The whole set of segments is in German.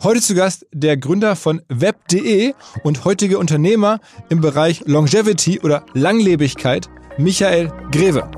Heute zu Gast der Gründer von web.de und heutige Unternehmer im Bereich Longevity oder Langlebigkeit, Michael Greve.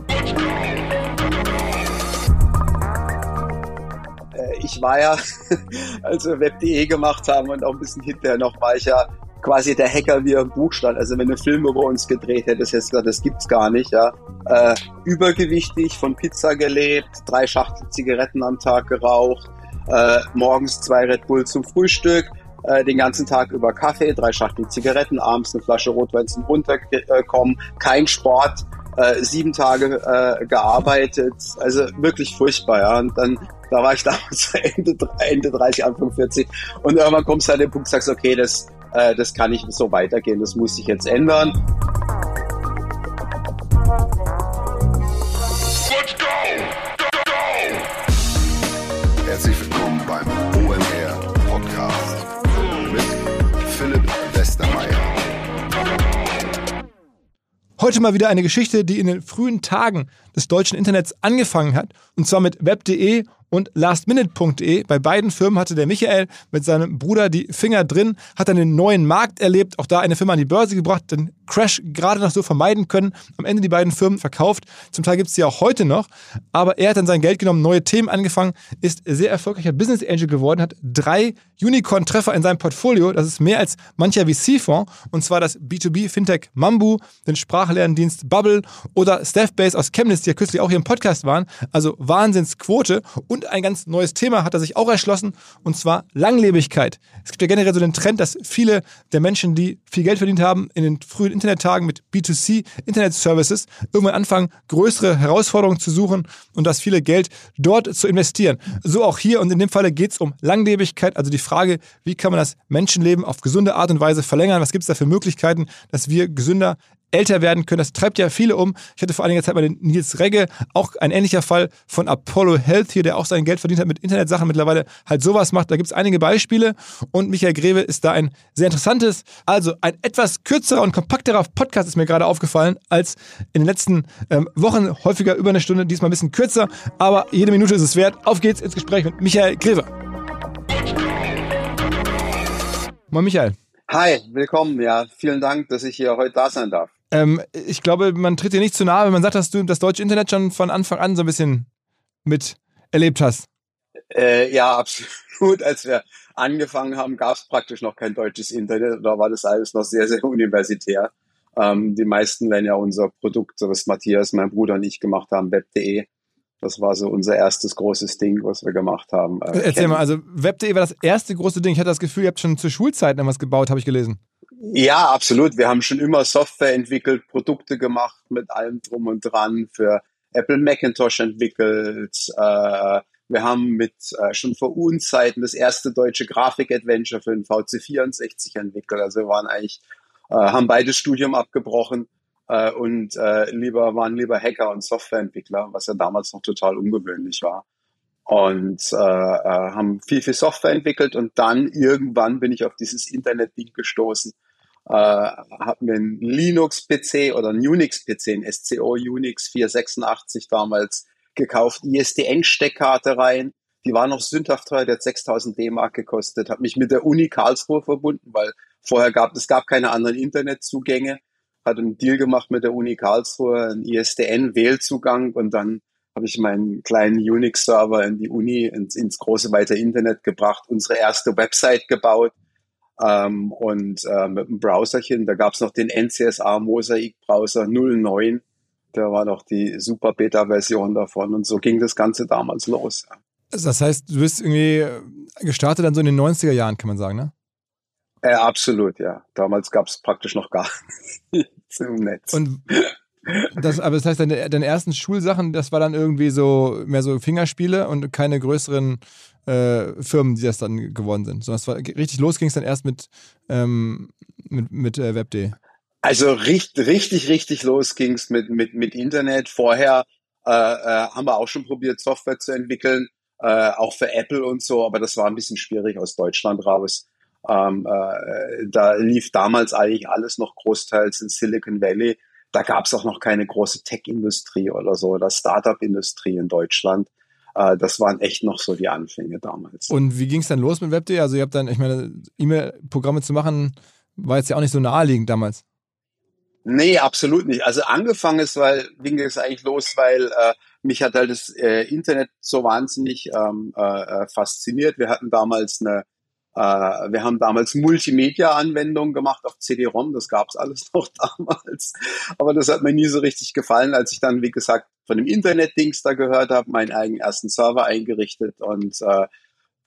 Äh, ich war ja, als wir web.de gemacht haben und auch ein bisschen hinterher noch, war ich ja quasi der Hacker, wie er im Buch stand. Also wenn du Film über uns gedreht hättest, jetzt gesagt, das gibt's gar nicht, ja. Äh, übergewichtig, von Pizza gelebt, drei Schachtel Zigaretten am Tag geraucht, äh, morgens zwei Red Bull zum Frühstück, äh, den ganzen Tag über Kaffee, drei Schachtel Zigaretten, abends eine Flasche Rotwein zum Runterkommen, kein Sport, äh, sieben Tage äh, gearbeitet, also wirklich furchtbar, ja. Und dann, da war ich damals Ende, Ende 30, Anfang 40 und irgendwann kommst du an den Punkt, sagst, okay, das, äh, das kann nicht so weitergehen, das muss sich jetzt ändern. Heute mal wieder eine Geschichte, die in den frühen Tagen des deutschen Internets angefangen hat. Und zwar mit web.de und lastminute.de. Bei beiden Firmen hatte der Michael mit seinem Bruder die Finger drin, hat dann den neuen Markt erlebt, auch da eine Firma an die Börse gebracht, den Crash gerade noch so vermeiden können. Am Ende die beiden Firmen verkauft. Zum Teil gibt es sie auch heute noch. Aber er hat dann sein Geld genommen, neue Themen angefangen, ist sehr erfolgreicher Business Angel geworden, hat drei Unicorn-Treffer in seinem Portfolio. Das ist mehr als mancher VC-Fonds. Und zwar das B2B-Fintech Mambu, den Sprachlerndienst Bubble oder Staffbase aus Chemnitz, die ja kürzlich auch hier im Podcast waren. Also Wahnsinnsquote. Und und ein ganz neues Thema hat er sich auch erschlossen, und zwar Langlebigkeit. Es gibt ja generell so den Trend, dass viele der Menschen, die viel Geld verdient haben, in den frühen Internettagen mit B2C Internet-Services irgendwann anfangen, größere Herausforderungen zu suchen und das viele Geld dort zu investieren. So auch hier und in dem Falle geht es um Langlebigkeit, also die Frage, wie kann man das Menschenleben auf gesunde Art und Weise verlängern? Was gibt es da für Möglichkeiten, dass wir gesünder älter werden können. Das treibt ja viele um. Ich hatte vor einiger Zeit mal den Nils Regge, auch ein ähnlicher Fall von Apollo Health hier, der auch sein Geld verdient hat mit Internetsachen, mittlerweile halt sowas macht. Da gibt es einige Beispiele und Michael Greve ist da ein sehr interessantes, also ein etwas kürzerer und kompakterer Podcast ist mir gerade aufgefallen als in den letzten ähm, Wochen, häufiger über eine Stunde, diesmal ein bisschen kürzer, aber jede Minute ist es wert. Auf geht's ins Gespräch mit Michael Greve. Moin Michael. Hi, willkommen. Ja, vielen Dank, dass ich hier heute da sein darf. Ähm, ich glaube, man tritt dir nicht zu nahe, wenn man sagt, dass du das deutsche Internet schon von Anfang an so ein bisschen mit erlebt hast. Äh, ja, absolut. Als wir angefangen haben, gab es praktisch noch kein deutsches Internet. Da war das alles noch sehr, sehr universitär. Ähm, die meisten werden ja unser Produkt, so was Matthias, mein Bruder und ich gemacht haben, web.de. Das war so unser erstes großes Ding, was wir gemacht haben. Äh, Erzähl kennen. mal, also web.de war das erste große Ding. Ich hatte das Gefühl, ihr habt schon zur Schulzeit noch was gebaut, habe ich gelesen. Ja, absolut. Wir haben schon immer Software entwickelt, Produkte gemacht mit allem drum und dran für Apple Macintosh entwickelt. Äh, wir haben mit äh, schon vor Unzeiten das erste deutsche Grafik-Adventure für den VC64 entwickelt. Also wir waren eigentlich, äh, haben beides Studium abgebrochen und lieber waren lieber Hacker und Softwareentwickler, was ja damals noch total ungewöhnlich war. Und äh, haben viel, viel Software entwickelt und dann irgendwann bin ich auf dieses Internet-Ding gestoßen äh, habe mir einen Linux-PC oder einen Unix-PC, ein SCO Unix 486 damals gekauft, ISDN-Steckkarte rein. Die war noch sündhaft teuer, der hat 6000 D-Mark gekostet. Habe mich mit der Uni Karlsruhe verbunden, weil vorher gab es gab keine anderen Internetzugänge. Hat einen Deal gemacht mit der Uni Karlsruhe, einen ISDN-Wählzugang und dann habe ich meinen kleinen Unix-Server in die Uni, ins, ins große weite Internet gebracht, unsere erste Website gebaut ähm, und äh, mit einem Browserchen. Da gab es noch den NCSA Mosaic Browser 09. Der war noch die super Beta-Version davon und so ging das Ganze damals los. Also das heißt, du bist irgendwie gestartet dann so in den 90er Jahren, kann man sagen, ne? Äh, absolut, ja. Damals gab es praktisch noch gar nichts im Netz. Und das, aber das heißt, deine, deine ersten Schulsachen, das war dann irgendwie so mehr so Fingerspiele und keine größeren äh, Firmen, die das dann geworden sind. Es war richtig los ging es dann erst mit, ähm, mit, mit äh, Web.de. Also richtig, richtig, richtig los ging es mit, mit, mit Internet. Vorher äh, äh, haben wir auch schon probiert, Software zu entwickeln, äh, auch für Apple und so, aber das war ein bisschen schwierig aus Deutschland raus. Ähm, äh, da lief damals eigentlich alles noch großteils in Silicon Valley. Da gab es auch noch keine große Tech-Industrie oder so oder Startup-Industrie in Deutschland. äh, das waren echt noch so die Anfänge damals. Und wie ging es dann los mit Web.de? Also ihr habt dann, ich meine, E-Mail-Programme zu machen, war jetzt ja auch nicht so naheliegend damals. Nee, absolut nicht. Also angefangen ist, weil ging es eigentlich los, weil äh, mich hat halt das äh, Internet so wahnsinnig ähm, äh, äh fasziniert. Wir hatten damals eine wir haben damals Multimedia-Anwendungen gemacht auf CD-ROM, das gab's alles noch damals. Aber das hat mir nie so richtig gefallen, als ich dann, wie gesagt, von dem Internet-Dings da gehört habe, meinen eigenen ersten Server eingerichtet und äh,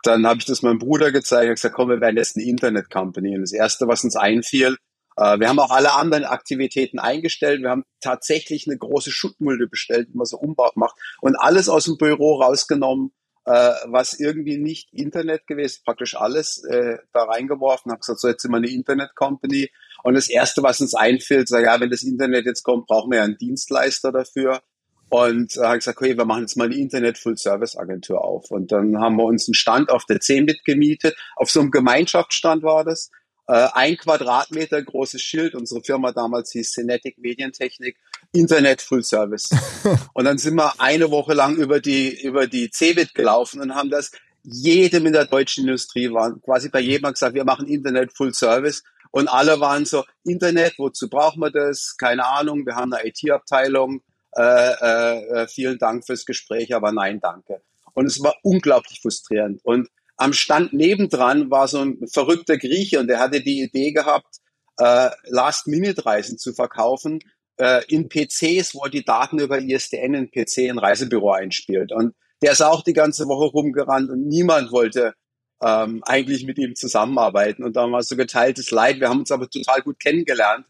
dann habe ich das meinem Bruder gezeigt und gesagt, komm, wir werden jetzt eine Internet-Company. Und das Erste, was uns einfiel, äh, wir haben auch alle anderen Aktivitäten eingestellt. Wir haben tatsächlich eine große Schuttmulde bestellt, die man so umbaut macht und alles aus dem Büro rausgenommen, äh, was irgendwie nicht Internet gewesen, praktisch alles äh, da reingeworfen, habe gesagt, so jetzt sind wir eine Internet-Company. Und das Erste, was uns einfällt, sag, ja, wenn das Internet jetzt kommt, brauchen wir ja einen Dienstleister dafür. Und äh, habe gesagt, okay, wir machen jetzt mal eine Internet-Full-Service-Agentur auf. Und dann haben wir uns einen Stand auf der C mitgemietet. Auf so einem Gemeinschaftsstand war das äh, ein Quadratmeter großes Schild. Unsere Firma damals hieß Cinetic Medientechnik, Internet Full Service. und dann sind wir eine Woche lang über die, über die CeBIT gelaufen und haben das jedem in der deutschen Industrie waren, quasi bei jedem gesagt, wir machen Internet Full Service. Und alle waren so, Internet, wozu brauchen wir das? Keine Ahnung, wir haben eine IT-Abteilung. Äh, äh, äh, vielen Dank fürs Gespräch, aber nein, danke. Und es war unglaublich frustrierend. Und am Stand nebendran war so ein verrückter Grieche und der hatte die Idee gehabt, äh, Last-Minute-Reisen zu verkaufen äh, in PCs, wo er die Daten über ISDN in PC ein Reisebüro einspielt. Und der ist auch die ganze Woche rumgerannt und niemand wollte ähm, eigentlich mit ihm zusammenarbeiten. Und da war so geteiltes Leid. Wir haben uns aber total gut kennengelernt.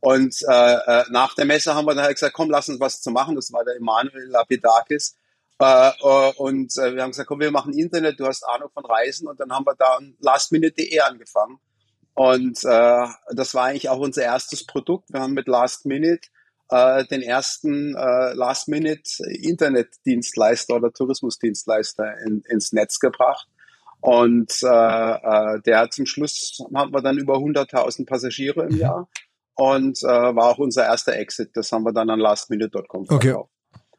Und äh, äh, nach der Messe haben wir dann halt gesagt, komm, lass uns was zu machen. Das war der Emanuel Lapidakis. Äh, äh, und äh, wir haben gesagt, komm, wir machen Internet, du hast Ahnung von Reisen und dann haben wir da lastminute.de angefangen. Und äh, das war eigentlich auch unser erstes Produkt. Wir haben mit Last Minute äh, den ersten äh, Last Minute Internetdienstleister oder Tourismusdienstleister in, ins Netz gebracht. Und äh, äh, der zum Schluss haben wir dann über 100.000 Passagiere im Jahr und äh, war auch unser erster Exit. Das haben wir dann an lastminute.com verkauft. Okay.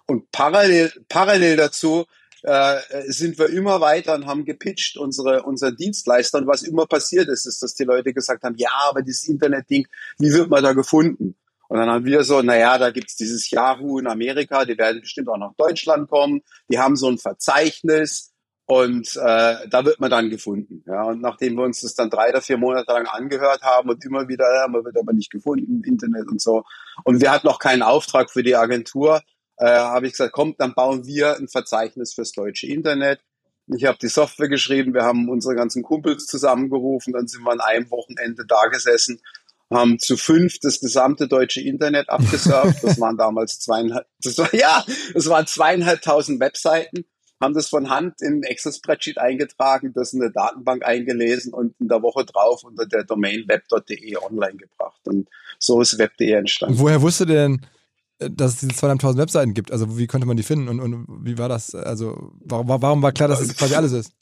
Und parallel, parallel dazu äh, sind wir immer weiter und haben gepitcht unsere, unsere Dienstleister. Und was immer passiert ist, ist, dass die Leute gesagt haben, ja, aber dieses Internet-Ding, wie wird man da gefunden? Und dann haben wir so, naja, da gibt's dieses Yahoo in Amerika, die werden bestimmt auch nach Deutschland kommen, die haben so ein Verzeichnis und äh, da wird man dann gefunden. Ja, und nachdem wir uns das dann drei oder vier Monate lang angehört haben und immer wieder, ja, man wird aber nicht gefunden Internet und so. Und wir hatten noch keinen Auftrag für die Agentur, äh, habe ich gesagt, komm, dann bauen wir ein Verzeichnis fürs deutsche Internet. Ich habe die Software geschrieben, wir haben unsere ganzen Kumpels zusammengerufen, dann sind wir an einem Wochenende da gesessen, haben zu fünf das gesamte deutsche Internet abgesurft. Das waren damals zweieinhalb, das war, ja, das waren zweieinhalbtausend Webseiten, haben das von Hand in Excel-Spreadsheet eingetragen, das in der Datenbank eingelesen und in der Woche drauf unter der Domain web.de online gebracht. Und so ist web.de entstanden. Woher wusste denn dass es diese zweieinhalbtausend Webseiten gibt. Also wie konnte man die finden und, und wie war das? Also warum, warum war klar, dass es quasi alles ist?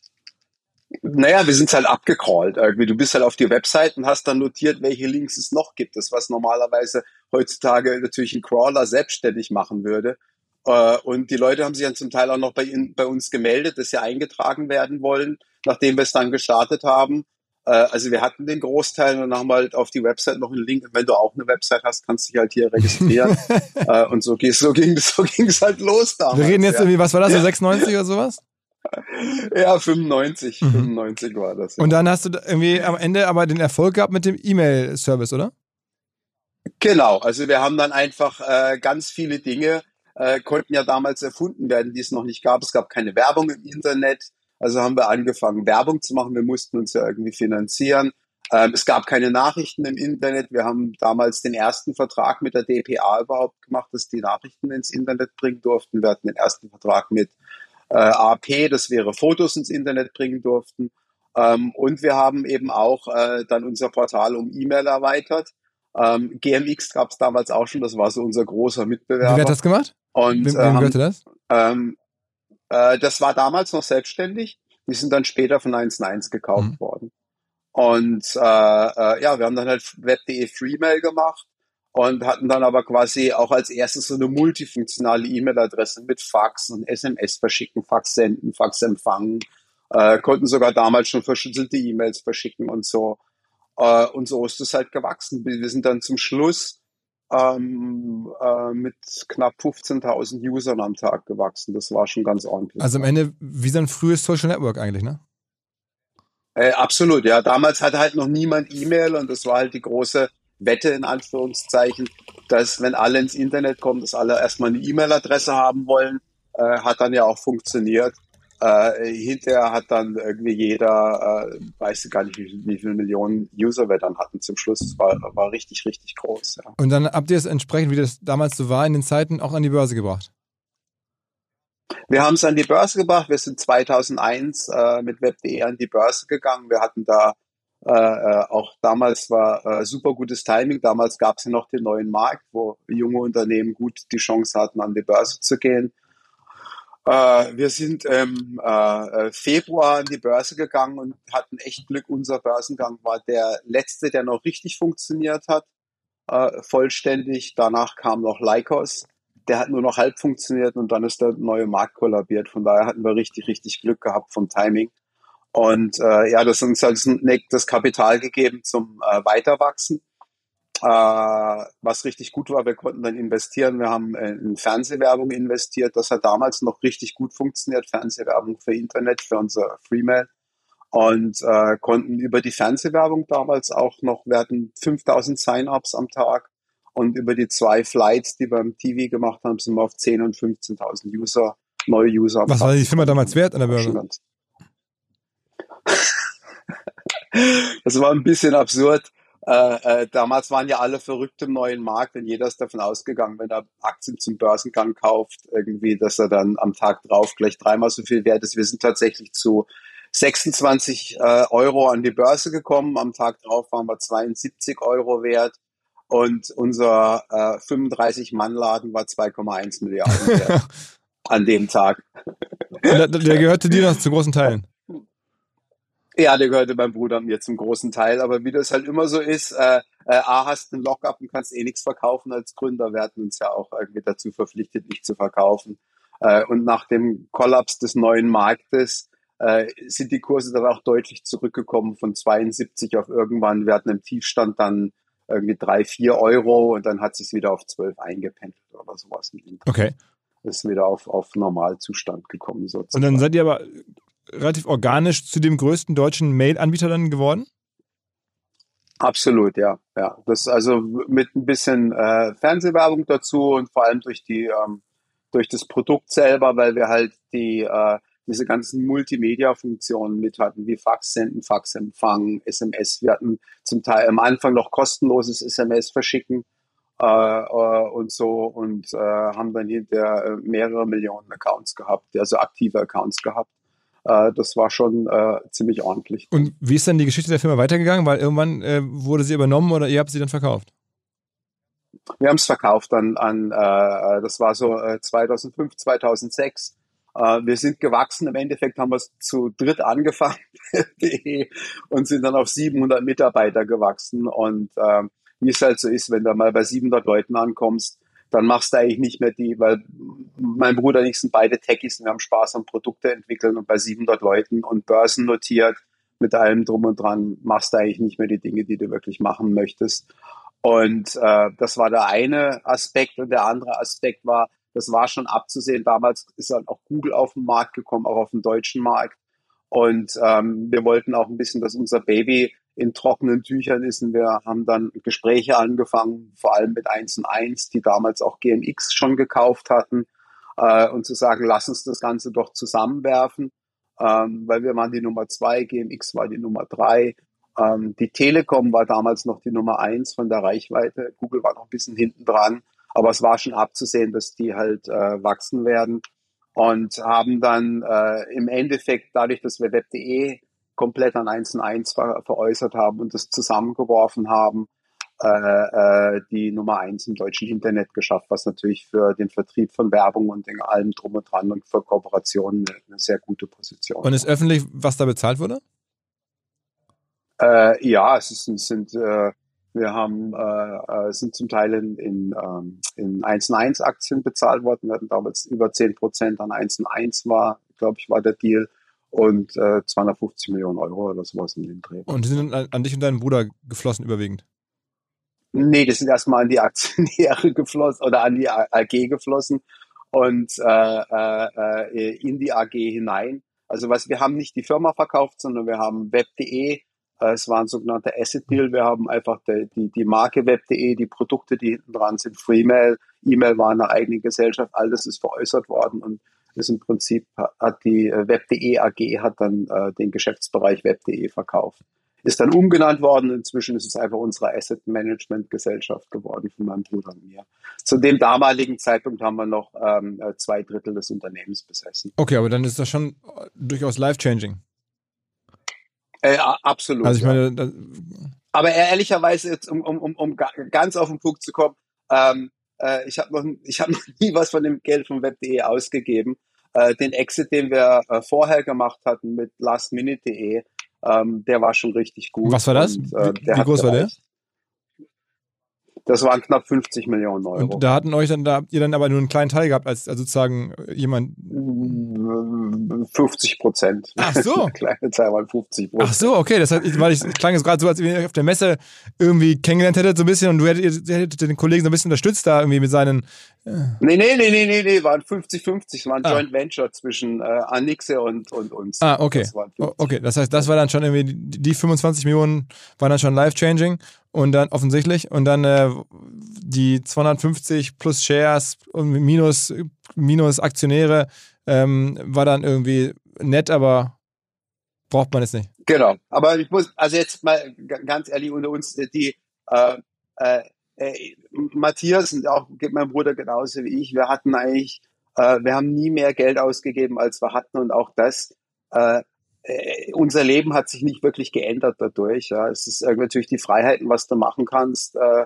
Naja, wir sind halt abgecrawlt irgendwie. Du bist halt auf die Website und hast dann notiert, welche Links es noch gibt. Das, was normalerweise heutzutage natürlich ein Crawler selbstständig machen würde. Äh, und die Leute haben sich dann zum Teil auch noch bei, bei uns gemeldet, dass sie eingetragen werden wollen, nachdem wir es dann gestartet haben. Äh, also wir hatten den Großteil und haben halt auf die Website noch einen Link. wenn du auch eine Website hast, kannst du dich halt hier registrieren. Äh, und so, so ging es so ging's halt los damals. Wir reden jetzt ja. irgendwie, was war das, so 96 oder sowas? Ja, 95, mhm. 95 war das. Ja. Und dann hast du irgendwie am Ende aber den Erfolg gehabt mit dem E-Mail-Service, oder? Genau, also wir haben dann einfach äh, ganz viele Dinge, äh, konnten ja damals erfunden werden, die es noch nicht gab. Es gab keine Werbung im Internet. Also haben wir angefangen, Werbung zu machen. Wir mussten uns ja irgendwie finanzieren. Ähm, es gab keine Nachrichten im Internet. Wir haben damals den ersten Vertrag mit der DPA überhaupt gemacht, dass die Nachrichten ins Internet bringen durften. Wir hatten den ersten Vertrag mit äh, AP, dass wir ihre Fotos ins Internet bringen durften. Ähm, und wir haben eben auch äh, dann unser Portal um E-Mail erweitert. Ähm, GMX gab es damals auch schon, das war so unser großer Mitbewerber. Wie hat das gemacht? Und, wem, wem gehörte das? Ähm, äh, das war damals noch selbstständig. Die sind dann später von 1&1 gekauft mhm. worden. Und äh, äh, ja, wir haben dann halt web.de Freemail gemacht. und hatten dann aber quasi auch als erstes so eine multifunktionale E-Mail-Adresse mit Fax und SMS verschicken, Fax senden, Fax empfangen, äh, konnten sogar damals schon verschlüsselte E-Mails verschicken und so. Äh, und so ist es halt gewachsen. Wir sind dann zum Schluss ähm, äh, mit knapp 15.000 Usern am Tag gewachsen. Das war schon ganz ordentlich. Also am Ende wie so ein frühes Social Network eigentlich, ne? Äh, absolut, ja. Damals hatte halt noch niemand E-Mail und das war halt die große Wette in Anführungszeichen, dass wenn alle ins Internet kommen, dass alle erstmal eine E-Mail-Adresse haben wollen. Äh, hat dann ja auch funktioniert. Äh, hinterher hat dann irgendwie jeder, äh, weiß gar nicht, wie, wie viele Millionen User wir dann hatten zum Schluss. Es war, war richtig, richtig groß. Ja. Und dann habt ihr es entsprechend, wie das damals so war in den Zeiten, auch an die Börse gebracht? Wir haben es an die Börse gebracht. Wir sind 2001 äh, mit Web.de an die Börse gegangen. Wir hatten da äh, äh, auch damals war äh, super gutes Timing. Damals gab es ja noch den neuen Markt, wo junge Unternehmen gut die Chance hatten, an die Börse zu gehen. Äh, wir sind im äh, Februar an die Börse gegangen und hatten echt Glück. Unser Börsengang war der letzte, der noch richtig funktioniert hat, äh, vollständig. Danach kam noch Lycos. Der hat nur noch halb funktioniert und dann ist der neue Markt kollabiert. Von daher hatten wir richtig, richtig Glück gehabt vom Timing. Und äh, ja, das hat uns halt das Kapital gegeben zum äh, Weiterwachsen. Äh, was richtig gut war, wir konnten dann investieren. Wir haben in Fernsehwerbung investiert. Das hat damals noch richtig gut funktioniert. Fernsehwerbung für Internet, für unser Freemail. Und äh, konnten über die Fernsehwerbung damals auch noch, wir hatten 5000 Sign-ups am Tag. Und über die zwei Flights, die wir im TV gemacht haben, sind wir auf 10.000 und 15.000 User, neue User. Was war die Firma damals wert an der Börse? das war ein bisschen absurd. Äh, äh, damals waren ja alle verrückt im neuen Markt und jeder ist davon ausgegangen, wenn er Aktien zum Börsengang kauft, irgendwie, dass er dann am Tag drauf gleich dreimal so viel wert ist. Wir sind tatsächlich zu 26 äh, Euro an die Börse gekommen. Am Tag drauf waren wir 72 Euro wert und unser äh, 35-Mann-Laden war 2,1 Milliarden wert an dem Tag. Der, der gehörte dir noch zu großen Teilen. Ja, der gehörte meinem Bruder mir zum großen Teil. Aber wie das halt immer so ist, äh, äh, A, hast einen Lockup und kannst eh nichts verkaufen als Gründer. Wir hatten uns ja auch irgendwie dazu verpflichtet, nicht zu verkaufen. Äh, und nach dem Kollaps des neuen Marktes äh, sind die Kurse dann auch deutlich zurückgekommen von 72 auf irgendwann. Wir hatten im Tiefstand dann irgendwie drei, vier Euro und dann hat sich wieder auf 12 eingependelt oder sowas. Okay. Ist wieder auf, auf Normalzustand gekommen sozusagen. Und dann seid ihr aber relativ organisch zu dem größten deutschen Mail-Anbieter dann geworden? Absolut, ja. ja. Das also mit ein bisschen äh, Fernsehwerbung dazu und vor allem durch die ähm, durch das Produkt selber, weil wir halt die äh, diese ganzen Multimedia-Funktionen mit hatten, wie Fax senden, Fax empfangen, SMS. Wir hatten zum Teil am Anfang noch kostenloses SMS verschicken äh, äh, und so und äh, haben dann hinterher äh, mehrere Millionen Accounts gehabt, also aktive Accounts gehabt äh, das war schon äh, ziemlich ordentlich. Und wie ist dann die Geschichte der Firma weitergegangen? Weil irgendwann äh, wurde sie übernommen oder ihr habt sie dann verkauft? Wir haben es verkauft an, an äh, das war so äh, 2005, 2006. Äh, wir sind gewachsen. Im Endeffekt haben wir es zu dritt angefangen und sind dann auf 700 Mitarbeiter gewachsen. Und äh, wie es halt so ist, wenn du mal bei 700 Leuten ankommst, dann machst du eigentlich nicht mehr die, weil mein Bruder und ich sind beide Techies und wir haben Spaß am Produkte entwickeln und bei 700 Leuten und Börsen notiert mit allem drum und dran machst du eigentlich nicht mehr die Dinge, die du wirklich machen möchtest. Und äh, das war der eine Aspekt und der andere Aspekt war, das war schon abzusehen. Damals ist dann auch Google auf den Markt gekommen, auch auf den deutschen Markt. Und ähm, wir wollten auch ein bisschen, dass unser Baby in trockenen Tüchern ist. Und wir haben dann Gespräche angefangen, vor allem mit 1 und 1, die damals auch GMX schon gekauft hatten, äh, und zu sagen, lass uns das Ganze doch zusammenwerfen, ähm, weil wir waren die Nummer zwei, GMX war die Nummer drei. Ähm, die Telekom war damals noch die Nummer eins von der Reichweite. Google war noch ein bisschen hinten dran, aber es war schon abzusehen, dass die halt äh, wachsen werden und haben dann äh, im Endeffekt dadurch, dass wir web.de komplett an 1 und 1 ver veräußert haben und das zusammengeworfen haben, äh, äh, die Nummer 1 im deutschen Internet geschafft, was natürlich für den Vertrieb von Werbung und in allem drum und dran und für Kooperationen eine, eine sehr gute Position. Und ist öffentlich, was da bezahlt wurde? Äh, ja, es, ist, sind äh, Wir haben, äh, äh sind zum Teil in, in, ähm, in 1 Aktien bezahlt worden. Wir hatten damals über 10 Prozent an 1 war, glaube ich, war der Deal. Und äh, 250 Millionen Euro oder sowas in den Dreh. Und die sind an, an dich und deinen Bruder geflossen überwiegend? Nee, das sind erstmal an die Aktionäre geflossen oder an die AG geflossen und äh, äh, äh, in die AG hinein. Also was wir haben nicht die Firma verkauft, sondern wir haben web.de. Äh, es war ein sogenannter Asset Deal. Wir haben einfach die, die, die Marke web.de, die Produkte, die hinten dran sind, Freemail, E-Mail war eine eigene Gesellschaft, all das ist veräußert worden und ist im Prinzip hat die äh, web.de AG hat dann äh, den Geschäftsbereich web.de verkauft ist dann umgenannt worden. Inzwischen ist es einfach unsere Asset Management Gesellschaft geworden von meinem Bruder und mir. Zu dem damaligen Zeitpunkt haben wir noch ähm, äh, zwei Drittel des Unternehmens besessen. Okay, aber dann ist das schon durchaus life-changing. Äh, absolut. Also ich meine, ja. aber ehrlicherweise jetzt, um, um, um, um ganz auf den Punkt zu kommen, ähm, äh, ich habe noch, ich habe noch nie was von dem Geld von Web.de ausgegeben. Äh, den Exit, den wir äh, vorher gemacht hatten mit lastminute.de, ähm, der war schon richtig gut. Was war das? Und, äh, wie, wie groß war der? Das waren knapp 50 Millionen Euro. Und da hatten euch dann, da habt ihr dann aber nur einen kleinen Teil gehabt, als also sozusagen jemand. 50 Prozent. Ach so. Kleine Zahl waren 50 Prozent. Ach so, okay. Das heißt, weil ich klang jetzt gerade so, als wenn ihr auf der Messe irgendwie kennengelernt hättet, so ein bisschen und du hättet, hättet den Kollegen so ein bisschen unterstützt da irgendwie mit seinen. Äh nee, nee, nee, nee, nee, nee, waren 50-50. Es war ein ah. Joint Venture zwischen äh, Anixe und, und uns. Ah, okay. Das okay, das heißt, das war dann schon irgendwie, die 25 Millionen waren dann schon life-changing und dann offensichtlich. Und dann äh, die 250 plus Shares und minus, minus Aktionäre ähm, war dann irgendwie nett, aber braucht man es nicht. Genau, aber ich muss, also jetzt mal ganz ehrlich unter uns, die äh, äh, äh, Matthias und auch mein Bruder genauso wie ich, wir hatten eigentlich, äh, wir haben nie mehr Geld ausgegeben, als wir hatten. Und auch das äh, unser Leben hat sich nicht wirklich geändert dadurch. Ja. Es ist äh, natürlich die Freiheiten, was du machen kannst. Äh,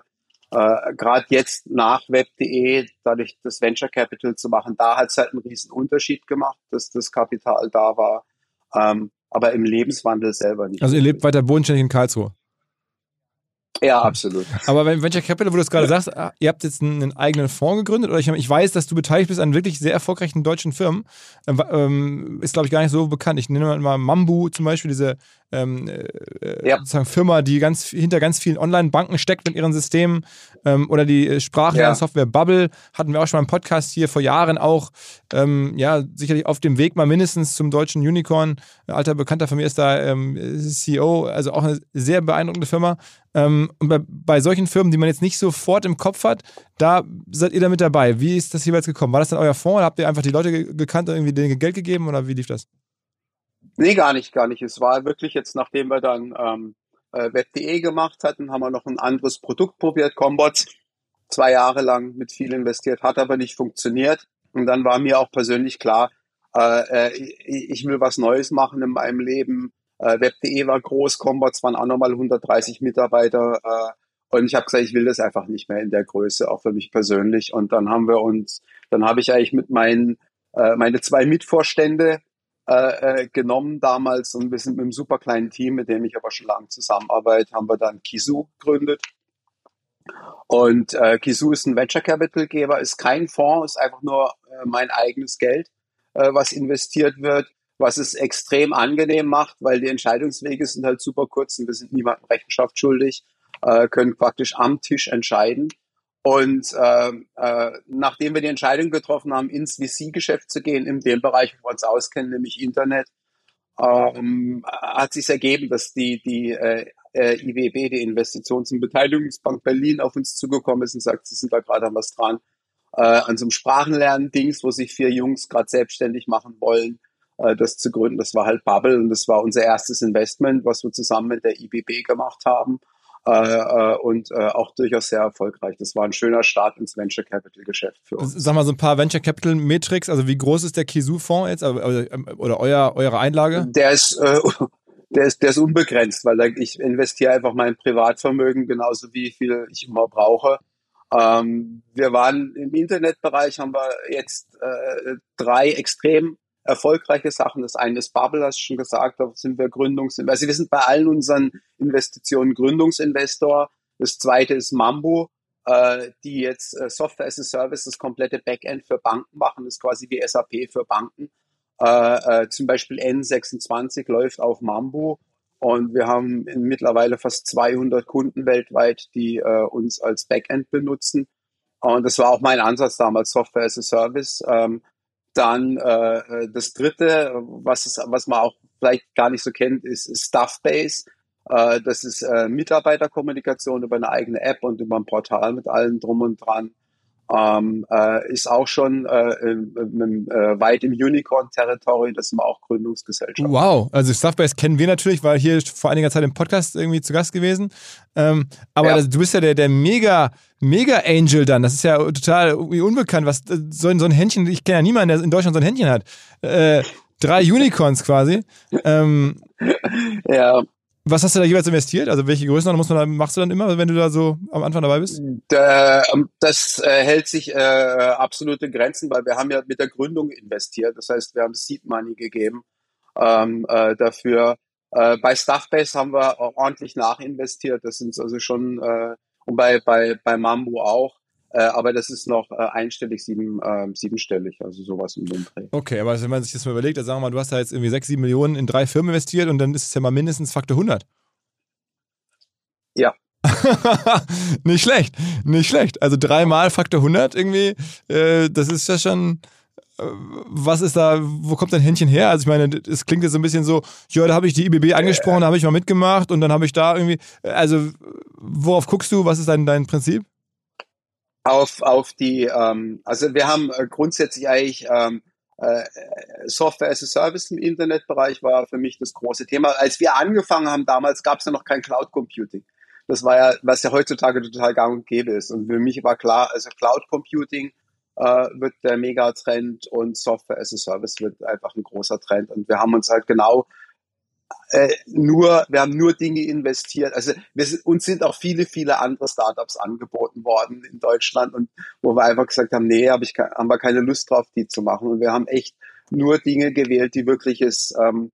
äh, Gerade jetzt nach web.de, dadurch das Venture Capital zu machen, da hat es halt einen riesen Unterschied gemacht, dass das Kapital da war. Ähm, aber im Lebenswandel selber nicht. Also ihr lebt weiter bodenständig in Karlsruhe? Ja, absolut. Aber wenn Venture Capital, wo du es gerade sagst, ah, ihr habt jetzt einen, eigenen Fonds gegründet oder ich, ich, weiß, dass du beteiligt bist an wirklich sehr erfolgreichen deutschen Firmen. Ähm, ähm ist, glaube ich, gar nicht so bekannt. Ich nenne mal Mambu zum Beispiel, diese ähm, äh, ja. sozusagen Firma, die ganz hinter ganz vielen Online-Banken steckt mit ihren Systemen ähm, oder die äh, Sprachlernsoftware ja. Bubble hatten wir auch schon mal im Podcast hier vor Jahren auch ähm, ja sicherlich auf dem Weg mal mindestens zum deutschen Unicorn. Ein alter Bekannter von mir ist da ähm, CEO, also auch eine sehr beeindruckende Firma. Ähm, und bei, bei solchen Firmen, die man jetzt nicht sofort im Kopf hat, da seid ihr da mit dabei. Wie ist das jeweils gekommen? War das dann euer Fonds oder habt ihr einfach die Leute gekannt und irgendwie denen Geld gegeben oder wie lief das? Nee, gar nicht, gar nicht. Es war wirklich jetzt, nachdem wir dann ähm, äh, Web.de gemacht hatten, haben wir noch ein anderes Produkt probiert, Combots, zwei Jahre lang mit viel investiert, hat aber nicht funktioniert. Und dann war mir auch persönlich klar, äh, äh ich will was Neues machen in meinem Leben. Äh, Web.de war groß, Combots waren auch nochmal 130 Mitarbeiter. Äh, und ich habe gesagt, ich will das einfach nicht mehr in der Größe, auch für mich persönlich. Und dann haben wir uns, dann habe ich eigentlich mit meinen, äh, meine zwei Mitvorstände äh, äh, genommen damals und wir sind mit einem super kleinen Team, mit dem ich aber schon lange zusammenarbeite, haben wir dann Kisu gegründet. Und äh, Kisu ist ein Venture Capital Geber, ist kein Fonds, ist einfach nur äh, mein eigenes Geld, äh, was investiert wird, was es extrem angenehm macht, weil die Entscheidungswege sind halt super kurz und wir sind niemandem Rechenschaft schuldig, äh, können praktisch am Tisch entscheiden. Und äh, äh, nachdem wir die Entscheidung getroffen haben, ins VC-Geschäft zu gehen, in dem Bereich, wo wir uns auskennen, nämlich Internet, ähm, hat sich ergeben, dass die, die äh, äh IWB, die Investitions- und Beteiligungsbank Berlin, auf uns zugekommen ist und sagt, sie sind da gerade an was dran, äh, an so einem Sprachenlernen-Dings, wo sich vier Jungs gerade selbstständig machen wollen, äh, das zu gründen. Das war halt Bubble und das war unser erstes Investment, was wir zusammen mit der IBB gemacht haben. Äh, äh, und äh, auch durchaus sehr erfolgreich. Das war ein schöner Start ins Venture Capital Geschäft für uns. Sag mal so ein paar Venture Capital Metrics, also wie groß ist der Kisu Fonds jetzt oder euer, eure Einlage? Der ist, äh, der ist, der ist unbegrenzt, weil ich investiere einfach mein Privatvermögen genauso wie viel ich immer brauche. Ähm, wir waren im Internetbereich, haben wir jetzt äh, drei extrem erfolgreiche Sachen. Das eine ist Bubble, hast du schon gesagt, da sind wir Gründungsinvestor. Also wir sind bei allen unseren Investitionen Gründungsinvestor. Das zweite ist Mambo, äh, die jetzt äh, Software as a Service, das komplette Backend für Banken machen. Das ist quasi wie SAP für Banken. Äh, äh, zum Beispiel N26 läuft auf Mambo und wir haben mittlerweile fast 200 Kunden weltweit, die äh, uns als Backend benutzen. Und das war auch mein Ansatz damals, Software as a Service. Ähm, dann äh, äh das dritte, was, es, was man auch vielleicht gar nicht so kennt, ist, ist Stuffbase. Äh, das ist äh, Mitarbeiterkommunikation über eine eigene App und über ein Portal mit allem drum und dran. Ähm, äh, ist auch schon äh, im, äh, weit im Unicorn-Territory, das sind wir auch Gründungsgesellschaft. Wow, also Stuffbase kennen wir natürlich, weil hier vor einiger Zeit im Podcast irgendwie zu Gast gewesen. Ähm, aber ja. das, du bist ja der, der Mega, Mega Angel dann. Das ist ja total unbekannt, was so, so ein Händchen, ich kenne ja niemanden, der in Deutschland so ein Händchen hat. Äh, drei Unicorns quasi. Ähm, ja. Was hast du da jeweils investiert? Also welche Größen muss man da, machst du dann immer, wenn du da so am Anfang dabei bist? Ähm, das äh, hält sich äh, absolute Grenzen, weil wir haben ja mit der Gründung investiert. Das heißt, wir haben Seed Money gegeben ähm, äh, dafür. Äh, bei Stuffbase haben wir ordentlich nachinvestiert. Das sind also schon äh, und bei bei bei Mambo auch. Äh, aber das ist noch äh, einstellig, sieben, äh, siebenstellig, also sowas im Dreh. Okay, aber wenn man sich das mal überlegt, dann sagen wir mal, du hast da jetzt irgendwie sechs, sieben Millionen in drei Firmen investiert und dann ist es ja mal mindestens Faktor 100. Ja. nicht schlecht, nicht schlecht. Also dreimal Faktor 100 irgendwie, äh, das ist ja schon äh, was ist da, wo kommt dein Händchen her? Also ich meine, es klingt jetzt so ein bisschen so, ja, da habe ich die IBB angesprochen, da habe ich mal mitgemacht und dann habe ich da irgendwie, also worauf guckst du, was ist dein, dein Prinzip? Auf, auf die, ähm, also wir haben äh, grundsätzlich eigentlich ähm, äh, Software as a Service im Internetbereich war für mich das große Thema. Als wir angefangen haben damals, gab es ja noch kein Cloud Computing. Das war ja, was ja heutzutage total gang und gäbe ist. Und für mich war klar, also Cloud Computing äh, wird der Megatrend und Software as a Service wird einfach ein großer Trend. Und wir haben uns halt genau äh, nur, wir haben nur Dinge investiert. Also wir, uns sind auch viele, viele andere Startups angeboten worden in Deutschland und wo wir einfach gesagt haben, nee, hab ich, haben wir keine Lust drauf, die zu machen. Und wir haben echt nur Dinge gewählt, die wirkliches ähm,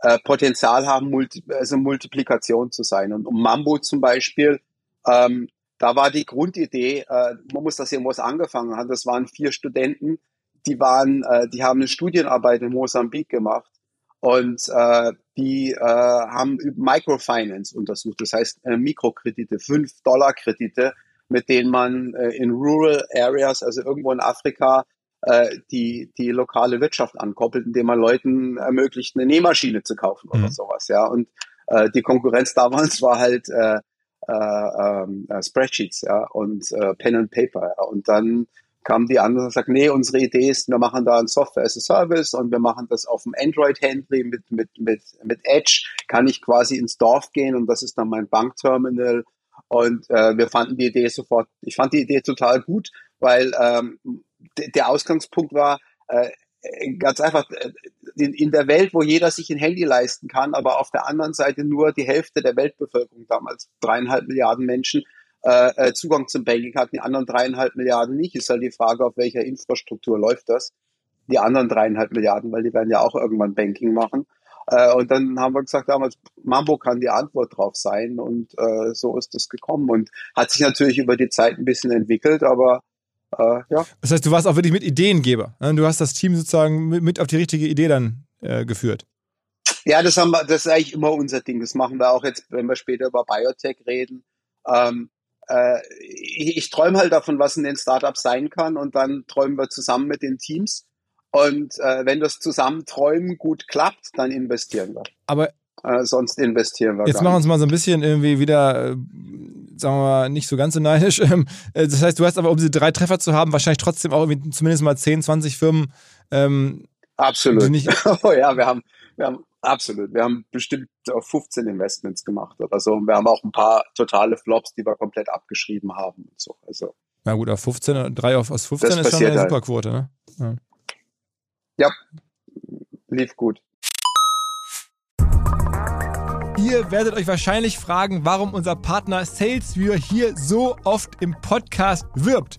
äh, Potenzial haben, multi, also Multiplikation zu sein. Und um Mambo zum Beispiel, ähm, da war die Grundidee, äh, man muss das irgendwas angefangen haben. Das waren vier Studenten, die waren, äh, die haben eine Studienarbeit in Mosambik gemacht und äh, die äh, haben Microfinance untersucht, das heißt äh, Mikrokredite, 5-Dollar-Kredite, mit denen man äh, in Rural Areas, also irgendwo in Afrika, äh, die, die lokale Wirtschaft ankoppelt, indem man Leuten ermöglicht, eine Nähmaschine zu kaufen oder mhm. sowas. Ja. Und äh, die Konkurrenz damals war halt äh, äh, äh, Spreadsheets ja, und äh, Pen and Paper. Ja. Und dann kam die andere und sagt, nee, unsere Idee ist, wir machen da ein Software as a Service und wir machen das auf dem Android-Handy mit, mit, mit, mit Edge, kann ich quasi ins Dorf gehen und das ist dann mein Bankterminal. Und äh, wir fanden die Idee sofort, ich fand die Idee total gut, weil ähm, der Ausgangspunkt war, äh, ganz einfach, äh, in der Welt, wo jeder sich ein Handy leisten kann, aber auf der anderen Seite nur die Hälfte der Weltbevölkerung, damals dreieinhalb Milliarden Menschen, äh, äh, Zugang zum Banking hatten, die anderen dreieinhalb Milliarden nicht. Ist halt die Frage, auf welcher Infrastruktur läuft das. Die anderen dreieinhalb Milliarden, weil die werden ja auch irgendwann Banking machen. Äh, und dann haben wir gesagt damals, Mambo kann die Antwort drauf sein. Und äh, so ist das gekommen. Und hat sich natürlich über die Zeit ein bisschen entwickelt, aber äh, ja. Das heißt, du warst auch wirklich mit Ideengeber. Ne? Du hast das Team sozusagen mit auf die richtige Idee dann äh, geführt. Ja, das haben wir, das ist eigentlich immer unser Ding. Das machen wir auch jetzt, wenn wir später über Biotech reden. Ähm, äh, ich, ich träume halt davon, was in den Startups sein kann und dann träumen wir zusammen mit den Teams. Und äh, wenn das Zusammenträumen gut klappt, dann investieren wir. Aber äh, sonst investieren wir. Jetzt machen wir uns mal so ein bisschen irgendwie wieder, äh, sagen wir mal, nicht so ganz so neidisch. Ähm, äh, das heißt, du hast aber, um diese drei Treffer zu haben, wahrscheinlich trotzdem auch irgendwie zumindest mal 10, 20 Firmen. Ähm, Absolut. oh ja, wir haben, wir haben Absolut. Wir haben bestimmt 15 Investments gemacht oder so. Und wir haben auch ein paar totale Flops, die wir komplett abgeschrieben haben und so. Also. Na gut, auf 15, 3 auf, aus 15 ist schon eine halt. super Quote, ne? Ja. ja, lief gut. Ihr werdet euch wahrscheinlich fragen, warum unser Partner SalesViewer hier so oft im Podcast wirbt.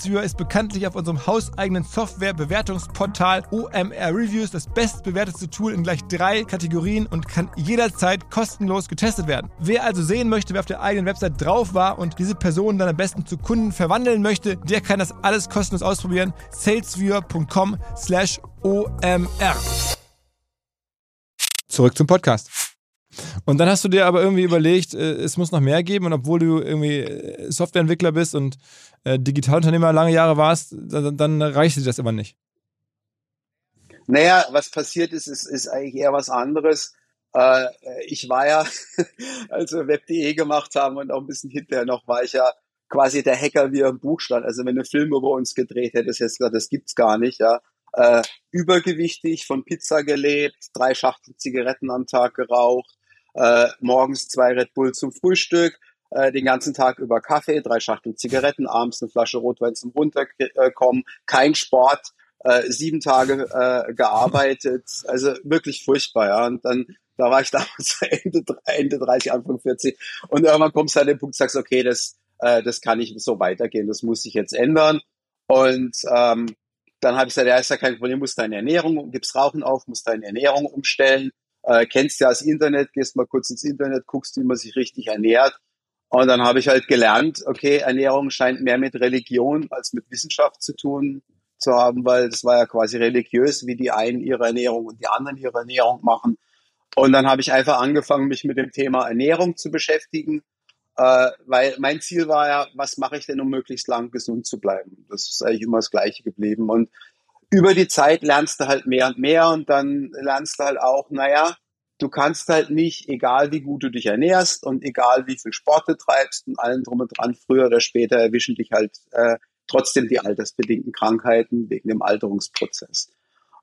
SalesViewer ist bekanntlich auf unserem hauseigenen Software-Bewertungsportal OMR Reviews das bestbewertete Tool in gleich drei Kategorien und kann jederzeit kostenlos getestet werden. Wer also sehen möchte, wer auf der eigenen Website drauf war und diese Person dann am besten zu Kunden verwandeln möchte, der kann das alles kostenlos ausprobieren. salesviewer.com slash OMR. Zurück zum Podcast. Und dann hast du dir aber irgendwie überlegt, äh, es muss noch mehr geben und obwohl du irgendwie äh, Softwareentwickler bist und äh, Digitalunternehmer lange Jahre warst, dann, dann reicht dir das immer nicht. Naja, was passiert ist, ist, ist eigentlich eher was anderes. Äh, ich war ja, als wir Web.de gemacht haben und auch ein bisschen hinterher noch, war ich ja quasi der Hacker, wie er im Buch stand. Also wenn du Film über uns gedreht hättest, jetzt gesagt, das gibt's gar nicht, ja. Äh, übergewichtig, von Pizza gelebt, drei Schachteln Zigaretten am Tag geraucht, morgens zwei Red Bull zum Frühstück, äh, den ganzen Tag über Kaffee, drei Schachteln Zigaretten, abends eine Flasche Rotwein zum Runterkommen, kein Sport, äh, sieben Tage äh, gearbeitet, also wirklich furchtbar, ja. Und dann, da war ich damals Ende, Ende 30, Anfang 40 und irgendwann kommst du an den Punkt, sagst, okay, das, äh, das kann nicht so weitergehen, das muss sich jetzt ändern. Und ähm, dann habe ich gesagt, ja, ist ja kein Problem, musst deine Ernährung, gibst Rauchen auf, musst deine Ernährung umstellen, äh, kennst ja das Internet, gehst mal kurz ins Internet, guckst, wie man sich richtig ernährt. Und dann habe ich halt gelernt, okay, Ernährung scheint mehr mit Religion als mit Wissenschaft zu tun zu haben, weil das war ja quasi religiös, wie die einen ihre Ernährung und die anderen ihre Ernährung machen. Und dann habe ich einfach angefangen, mich mit dem Thema Ernährung zu beschäftigen, äh, weil mein Ziel war ja, was mache ich denn, um möglichst lang gesund zu bleiben? Das ist eigentlich immer das Gleiche geblieben. Und über die Zeit lernst du halt mehr und mehr und dann lernst du halt auch, naja, du kannst halt nicht, egal wie gut du dich ernährst und egal wie viel Sport du treibst und allen drum und dran, früher oder später erwischen dich halt äh, trotzdem die altersbedingten Krankheiten wegen dem Alterungsprozess.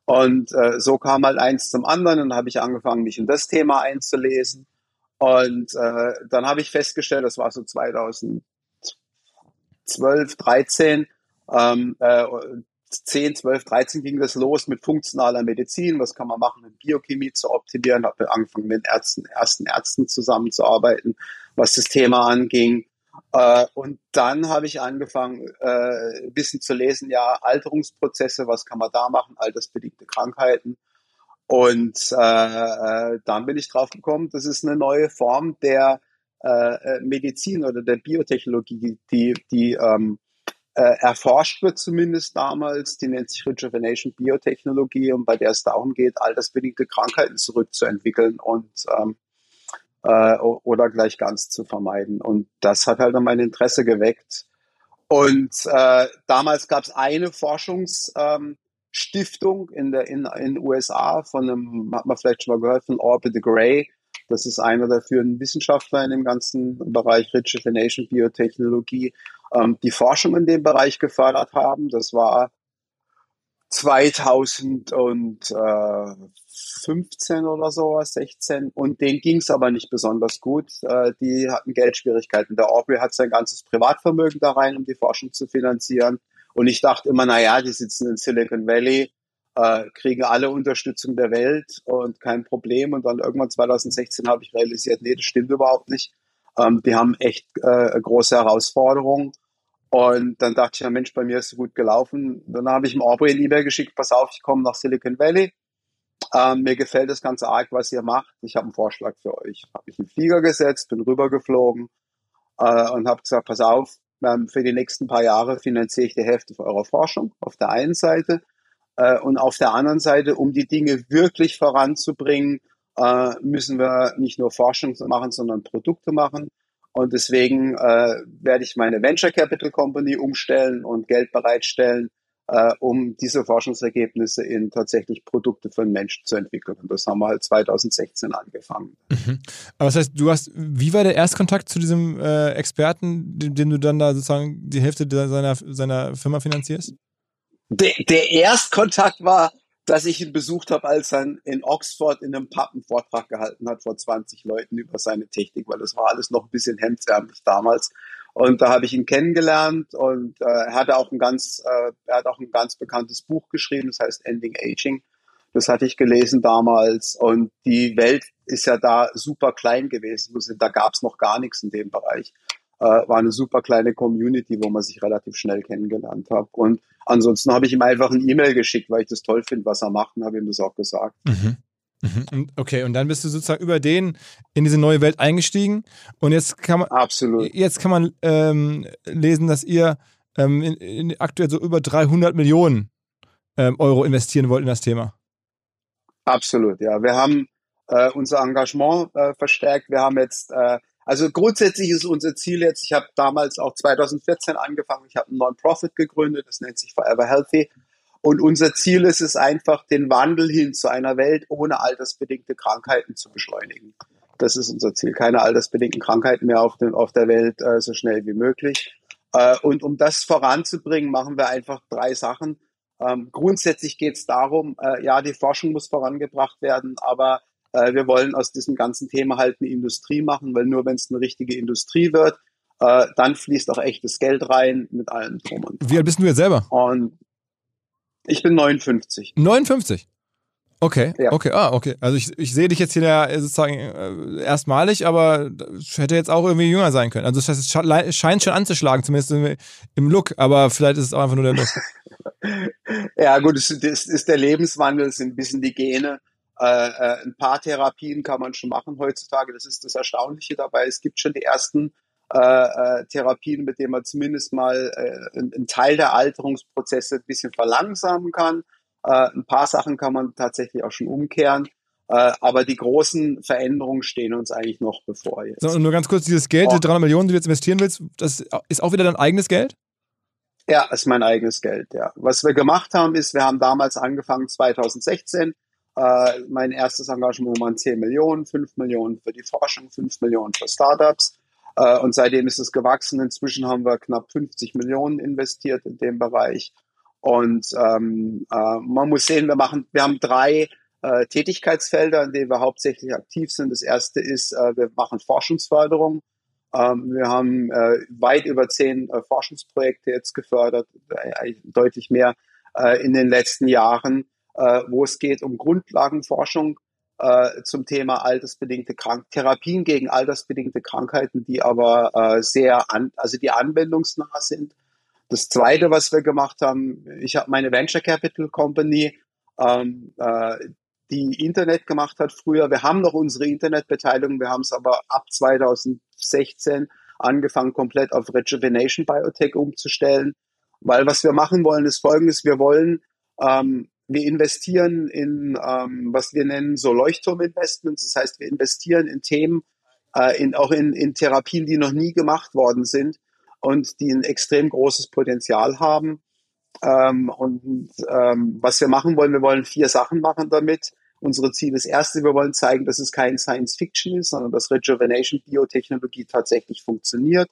Und äh, so kam halt eins zum anderen und habe ich angefangen, mich in das Thema einzulesen. Und äh, dann habe ich festgestellt, das war so 2012, 13, ähm, äh, 10, 12, 13 ging das los mit funktionaler Medizin. Was kann man machen, um Biochemie zu optimieren? Habe angefangen, mit Ärzten, ersten Ärzten zusammenzuarbeiten, was das Thema anging. Äh, und dann habe ich angefangen, äh, ein bisschen zu lesen, ja, Alterungsprozesse, was kann man da machen, altersbedingte Krankheiten. Und äh, dann bin ich drauf gekommen, das ist eine neue Form der Medizin oder der Biotechnologie, die, die ähm, äh, erforscht wird zumindest damals. Die nennt sich Rejuvenation Biotechnologie und bei der es darum geht, altersbedingte Krankheiten zurückzuentwickeln und ähm, äh, oder gleich ganz zu vermeiden. Und das hat halt dann mein Interesse geweckt. Und äh, damals gab es eine Forschungsstiftung ähm, in der in, in USA von einem, hat man vielleicht schon mal gehört, von Orbit Gray. Das ist einer der führenden Wissenschaftler in dem ganzen Bereich Rejuvenation Biotechnologie ähm, die Forschung in dem Bereich gefördert haben. Das war 2015 oder so, 16. Und denen ging es aber nicht besonders gut. Äh, die hatten Geldschwierigkeiten. Der Aubrey hat sein ganzes Privatvermögen da rein, um die Forschung zu finanzieren. Und ich dachte immer, na ja, die sitzen in Silicon Valley, äh, kriegen alle Unterstützung der Welt und kein Problem. Und dann irgendwann 2016 habe ich realisiert, nee, das stimmt überhaupt nicht. Ähm, die haben echt äh, große Herausforderungen. Und dann dachte ich, ja Mensch, bei mir ist es gut gelaufen. Dann habe ich ihm Aubrey ein E-Mail geschickt, pass auf, ich komme nach Silicon Valley. Ähm, mir gefällt das ganze arg, was ihr macht. Ich habe einen Vorschlag für euch. Habe ich einen Flieger gesetzt, bin rübergeflogen äh, und habe gesagt, pass auf, ähm, für die nächsten paar Jahre finanziere ich die Hälfte für eure Forschung auf der einen Seite äh, und auf der anderen Seite, um die Dinge wirklich voranzubringen, äh, müssen wir nicht nur Forschung machen, sondern Produkte machen. Und deswegen äh, werde ich meine Venture Capital Company umstellen und Geld bereitstellen, äh, um diese Forschungsergebnisse in tatsächlich Produkte für den Menschen zu entwickeln. Und das haben wir halt 2016 angefangen. Mhm. Aber das heißt, du hast, wie war der Erstkontakt zu diesem äh, Experten, dem, dem, du dann da sozusagen die Hälfte seiner, seiner Firma finanzierst? Der, der Erstkontakt war, dass ich ihn besucht habe, als er in Oxford in einem Pub einen Vortrag gehalten hat vor 20 Leuten über seine Technik, weil das war alles noch ein bisschen hemdsärmlich damals. Und da habe ich ihn kennengelernt und äh, er hatte auch ein ganz, äh, er hat auch ein ganz bekanntes Buch geschrieben, das heißt Ending Aging. Das hatte ich gelesen damals und die Welt ist ja da super klein gewesen. Da gab es noch gar nichts in dem Bereich. Äh, war eine super kleine Community, wo man sich relativ schnell kennengelernt hat. Und ansonsten habe ich ihm einfach ein E-Mail geschickt, weil ich das toll finde, was er macht und habe ihm das auch gesagt. Mhm. Mhm. Okay, und dann bist du sozusagen über den in diese neue Welt eingestiegen. Und jetzt kann man, Absolut. Jetzt kann man ähm, lesen, dass ihr ähm, in, in aktuell so über 300 Millionen ähm, Euro investieren wollt in das Thema. Absolut, ja. Wir haben äh, unser Engagement äh, verstärkt. Wir haben jetzt äh, also grundsätzlich ist unser Ziel jetzt, ich habe damals auch 2014 angefangen, ich habe einen Non-Profit gegründet, das nennt sich Forever Healthy. Und unser Ziel ist es einfach, den Wandel hin zu einer Welt ohne altersbedingte Krankheiten zu beschleunigen. Das ist unser Ziel. Keine altersbedingten Krankheiten mehr auf, den, auf der Welt äh, so schnell wie möglich. Äh, und um das voranzubringen, machen wir einfach drei Sachen. Ähm, grundsätzlich geht es darum, äh, ja, die Forschung muss vorangebracht werden, aber äh, wir wollen aus diesem ganzen Thema halt eine Industrie machen, weil nur wenn es eine richtige Industrie wird, äh, dann fließt auch echtes Geld rein mit allem drum und dran. Wie alt bist du jetzt selber? Und ich bin 59. 59? Okay, ja. okay, ah, okay. Also ich, ich sehe dich jetzt hier ja sozusagen äh, erstmalig, aber hätte jetzt auch irgendwie jünger sein können. Also das heißt, es scheint schon anzuschlagen, zumindest im, im Look, aber vielleicht ist es auch einfach nur der Look. ja, gut, es, es ist der Lebenswandel, es sind ein bisschen die Gene. Äh, äh, ein paar Therapien kann man schon machen heutzutage. Das ist das Erstaunliche dabei. Es gibt schon die ersten äh, äh, Therapien, mit denen man zumindest mal äh, einen Teil der Alterungsprozesse ein bisschen verlangsamen kann. Äh, ein paar Sachen kann man tatsächlich auch schon umkehren. Äh, aber die großen Veränderungen stehen uns eigentlich noch bevor jetzt. So, nur ganz kurz, dieses Geld, oh. die 300 Millionen, die du jetzt investieren willst, das ist auch wieder dein eigenes Geld? Ja, ist mein eigenes Geld, ja. Was wir gemacht haben, ist, wir haben damals angefangen, 2016, äh, mein erstes Engagement waren 10 Millionen, 5 Millionen für die Forschung, 5 Millionen für Startups. Äh, und seitdem ist es gewachsen. Inzwischen haben wir knapp 50 Millionen investiert in dem Bereich. Und ähm, äh, man muss sehen, wir machen, wir haben drei äh, Tätigkeitsfelder, in denen wir hauptsächlich aktiv sind. Das erste ist, äh, wir machen Forschungsförderung. Ähm, wir haben äh, weit über zehn Forschungsprojekte jetzt gefördert, deutlich mehr in den letzten Jahren äh, wo es geht um Grundlagenforschung äh, zum Thema altersbedingte Krank Therapien gegen altersbedingte Krankheiten, die aber äh, sehr an, also die anwendungsnah sind. Das zweite, was wir gemacht haben, ich habe meine Venture Capital Company, ähm, äh, die Internet gemacht hat früher. Wir haben noch unsere Internetbeteiligung, wir haben es aber ab 2016 angefangen, komplett auf Rejuvenation Biotech umzustellen. Weil was wir machen wollen, ist folgendes, wir wollen ähm, wir investieren in, ähm, was wir nennen, so Leuchtturminvestments. Das heißt, wir investieren in Themen, äh, in, auch in, in Therapien, die noch nie gemacht worden sind und die ein extrem großes Potenzial haben. Ähm, und ähm, was wir machen wollen, wir wollen vier Sachen machen damit. Unsere Ziel ist erste, wir wollen zeigen, dass es kein Science Fiction ist, sondern dass Rejuvenation Biotechnologie tatsächlich funktioniert.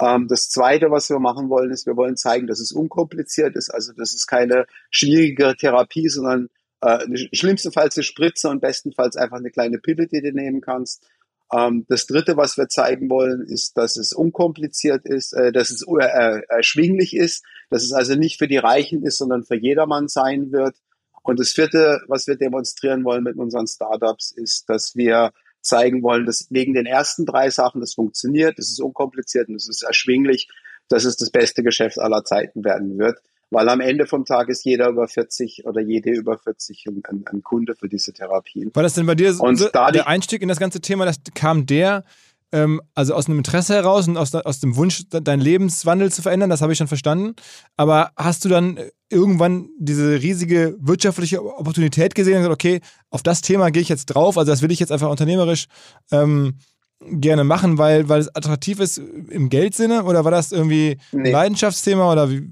Ähm, das Zweite, was wir machen wollen, ist, wir wollen zeigen, dass es unkompliziert ist, also dass es keine schwierige Therapie, sondern äh, schlimmstenfalls eine Spritze und bestenfalls einfach eine kleine Pille, die du nehmen kannst. Ähm, das Dritte, was wir zeigen wollen, ist, dass es unkompliziert ist, äh, dass es äh, erschwinglich ist, dass es also nicht für die Reichen ist, sondern für jedermann sein wird. Und das Vierte, was wir demonstrieren wollen mit unseren Startups, ist, dass wir zeigen wollen, dass wegen den ersten drei Sachen das funktioniert, es ist unkompliziert und es ist erschwinglich, dass es das beste Geschäft aller Zeiten werden wird. Weil am Ende vom Tag ist jeder über 40 oder jede über 40 ein, ein Kunde für diese Therapien. War das denn bei dir so, und so der Einstieg in das ganze Thema, das kam der, ähm, also aus einem Interesse heraus und aus, aus dem Wunsch, deinen Lebenswandel zu verändern, das habe ich schon verstanden. Aber hast du dann irgendwann diese riesige wirtschaftliche Opportunität gesehen und gesagt, okay, auf das Thema gehe ich jetzt drauf, also das will ich jetzt einfach unternehmerisch ähm, gerne machen, weil, weil es attraktiv ist im Geldsinne oder war das irgendwie nee. ein Leidenschaftsthema oder wie?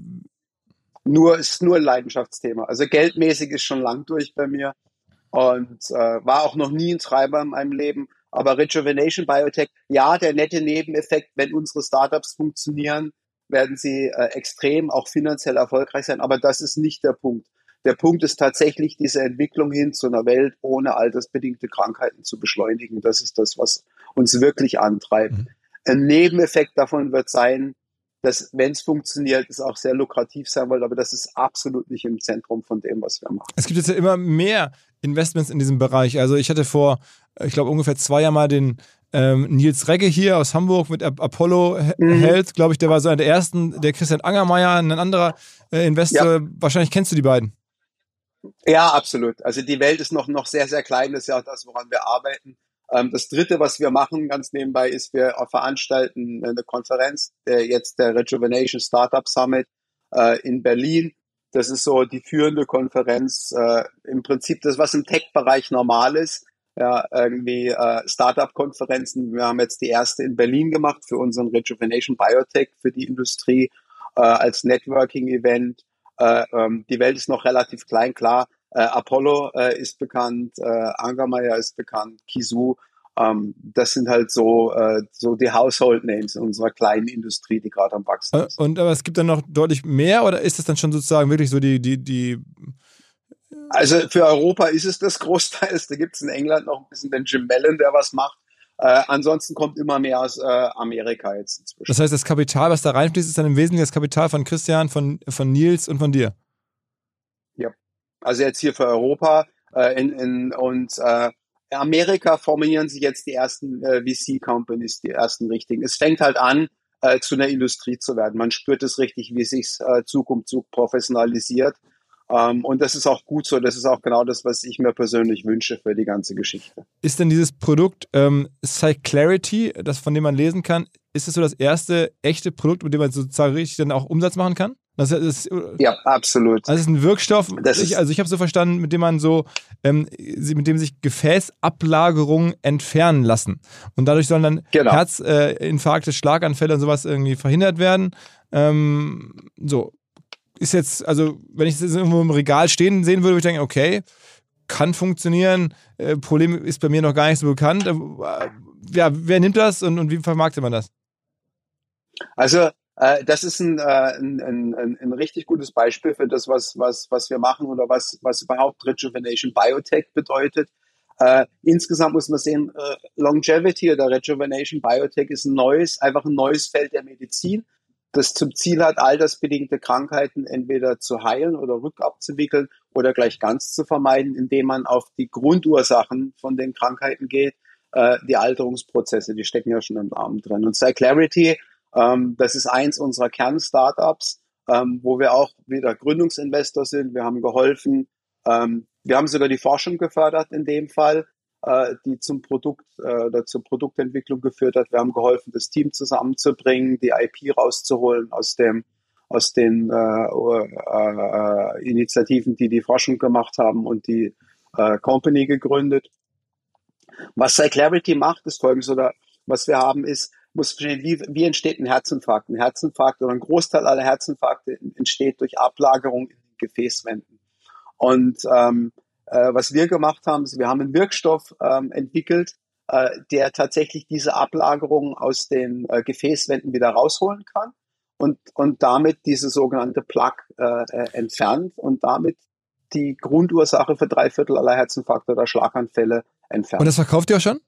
Nur, ist nur ein Leidenschaftsthema. Also geldmäßig ist schon lang durch bei mir und äh, war auch noch nie ein Treiber in meinem Leben. Aber Rejuvenation Biotech, ja, der nette Nebeneffekt, wenn unsere Startups funktionieren, werden sie äh, extrem auch finanziell erfolgreich sein. Aber das ist nicht der Punkt. Der Punkt ist tatsächlich diese Entwicklung hin zu einer Welt ohne altersbedingte Krankheiten zu beschleunigen. Das ist das, was uns wirklich antreibt. Mhm. Ein Nebeneffekt davon wird sein, dass, wenn es funktioniert, es auch sehr lukrativ sein wird, aber das ist absolut nicht im Zentrum von dem, was wir machen. Es gibt jetzt ja immer mehr Investments in diesem Bereich. Also ich hatte vor, ich glaube, ungefähr zwei Jahren mal den ähm, Nils Regge hier aus Hamburg mit Apollo mhm. Health, glaube ich, der war so einer der ersten, der Christian Angermeier, ein anderer äh, Investor. Ja. Wahrscheinlich kennst du die beiden. Ja, absolut. Also die Welt ist noch, noch sehr, sehr klein. Das ist ja auch das, woran wir arbeiten. Ähm, das dritte, was wir machen, ganz nebenbei, ist, wir veranstalten eine Konferenz, der jetzt der Rejuvenation Startup Summit äh, in Berlin. Das ist so die führende Konferenz, äh, im Prinzip das, was im Tech-Bereich normal ist. Ja, irgendwie äh, Startup-Konferenzen. Wir haben jetzt die erste in Berlin gemacht für unseren Rejuvenation Biotech für die Industrie äh, als Networking-Event. Äh, ähm, die Welt ist noch relativ klein, klar. Äh, Apollo äh, ist bekannt, äh, Angermeier ist bekannt, Kisu. Ähm, das sind halt so, äh, so die Household Names in unserer kleinen Industrie, die gerade am wachsen äh, ist. Und aber es gibt dann noch deutlich mehr oder ist es dann schon sozusagen wirklich so die, die, die also für Europa ist es das Großteils. Da gibt es in England noch ein bisschen den Jim Mellon, der was macht. Äh, ansonsten kommt immer mehr aus äh, Amerika jetzt inzwischen. Das heißt, das Kapital, was da reinfließt, ist dann im Wesentlichen das Kapital von Christian, von, von Nils und von dir. Also jetzt hier für Europa äh, in, in, und äh, Amerika formulieren sich jetzt die ersten äh, VC-Companies, die ersten richtigen. Es fängt halt an, äh, zu einer Industrie zu werden. Man spürt es richtig, wie sich äh, Zug um Zug professionalisiert. Ähm, und das ist auch gut so. Das ist auch genau das, was ich mir persönlich wünsche für die ganze Geschichte. Ist denn dieses Produkt ähm, Cyclarity, das von dem man lesen kann, ist es so das erste echte Produkt, mit dem man sozusagen richtig dann auch Umsatz machen kann? Das ist, ja, absolut. Also es ist ein Wirkstoff, ich, also ich habe so verstanden, mit dem man so, ähm, mit dem sich Gefäßablagerungen entfernen lassen. Und dadurch sollen dann genau. Herzinfarkte, äh, Schlaganfälle und sowas irgendwie verhindert werden. Ähm, so, ist jetzt, also wenn ich das irgendwo im Regal stehen sehen würde, würde ich denken, okay, kann funktionieren. Äh, Problem ist bei mir noch gar nicht so bekannt. Äh, ja, wer nimmt das und, und wie vermarktet man das? Also äh, das ist ein, äh, ein, ein, ein richtig gutes Beispiel für das, was, was, was wir machen oder was, was überhaupt Rejuvenation Biotech bedeutet. Äh, insgesamt muss man sehen, äh, Longevity oder Rejuvenation Biotech ist ein neues, einfach ein neues Feld der Medizin, das zum Ziel hat, altersbedingte Krankheiten entweder zu heilen oder rückabzuwickeln oder gleich ganz zu vermeiden, indem man auf die Grundursachen von den Krankheiten geht, äh, die Alterungsprozesse, die stecken ja schon im Namen drin. Und Cyclarity ähm, das ist eins unserer Kern-Startups, ähm, wo wir auch wieder Gründungsinvestor sind. Wir haben geholfen, ähm, wir haben sogar die Forschung gefördert in dem Fall, die zum Produkt äh, oder zur Produktentwicklung geführt hat. Wir haben geholfen, das Team zusammenzubringen, die IP rauszuholen aus dem aus den äh, äh, Initiativen, die die Forschung gemacht haben und die äh, Company gegründet. Was Cyclarity macht, ist folgendes, oder was wir haben, ist, muss verstehen, wie, wie entsteht ein Herzinfarkt? Ein Herzinfarkt oder ein Großteil aller Herzinfarkte entsteht durch Ablagerung in den Gefäßwänden. Und ähm, äh, was wir gemacht haben, ist, wir haben einen Wirkstoff ähm, entwickelt, äh, der tatsächlich diese Ablagerung aus den äh, Gefäßwänden wieder rausholen kann und, und damit diese sogenannte Plaque äh, äh entfernt und damit die Grundursache für drei Viertel aller Herzinfarkte oder Schlaganfälle entfernt. Und das verkauft ihr auch schon?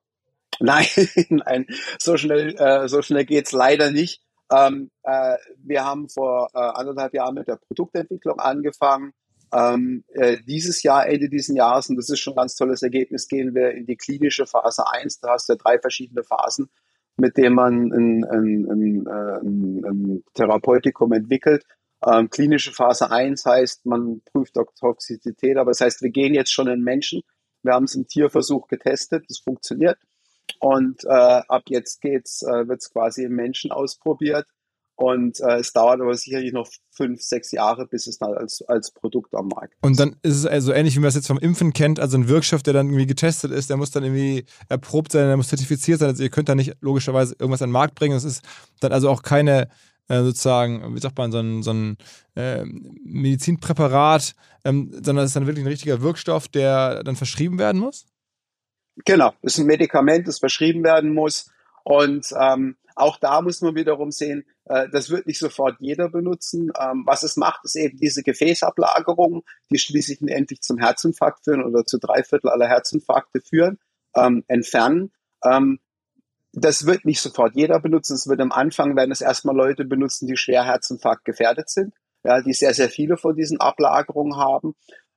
Nein, nein, so schnell, äh, so schnell geht's leider nicht. Ähm, äh, wir haben vor äh, anderthalb Jahren mit der Produktentwicklung angefangen. Ähm, äh, dieses Jahr, Ende dieses Jahres, und das ist schon ein ganz tolles Ergebnis, gehen wir in die klinische Phase 1. Da hast du ja drei verschiedene Phasen, mit denen man ein, ein, ein, äh, ein, Therapeutikum entwickelt. Ähm, klinische Phase 1 heißt, man prüft Toxizität, aber das heißt, wir gehen jetzt schon in Menschen. Wir haben es im Tierversuch getestet, das funktioniert. Und äh, ab jetzt geht's, äh, wird's quasi im Menschen ausprobiert. Und äh, es dauert aber sicherlich noch fünf, sechs Jahre, bis es dann als, als Produkt am Markt ist. Und dann ist es also ähnlich, wie man es jetzt vom Impfen kennt, also ein Wirkstoff, der dann irgendwie getestet ist, der muss dann irgendwie erprobt sein, der muss zertifiziert sein. Also ihr könnt da nicht logischerweise irgendwas an den Markt bringen. Es ist dann also auch keine äh, sozusagen, wie sagt man, so ein, so ein äh, Medizinpräparat, ähm, sondern es ist dann wirklich ein richtiger Wirkstoff, der dann verschrieben werden muss? Genau, es ist ein Medikament, das verschrieben werden muss. Und ähm, auch da muss man wiederum sehen, das wird nicht sofort jeder benutzen. Ähm, was es macht, ist eben diese Gefäßablagerung, die schließlich endlich zum Herzinfarkt führen oder zu drei Viertel aller Herzinfarkte führen, ähm, entfernen. Ähm, das wird nicht sofort jeder benutzen. Es wird am Anfang werden es erstmal Leute benutzen, die schwer Herzinfarkt gefährdet sind, ja, die sehr, sehr viele von diesen Ablagerungen haben.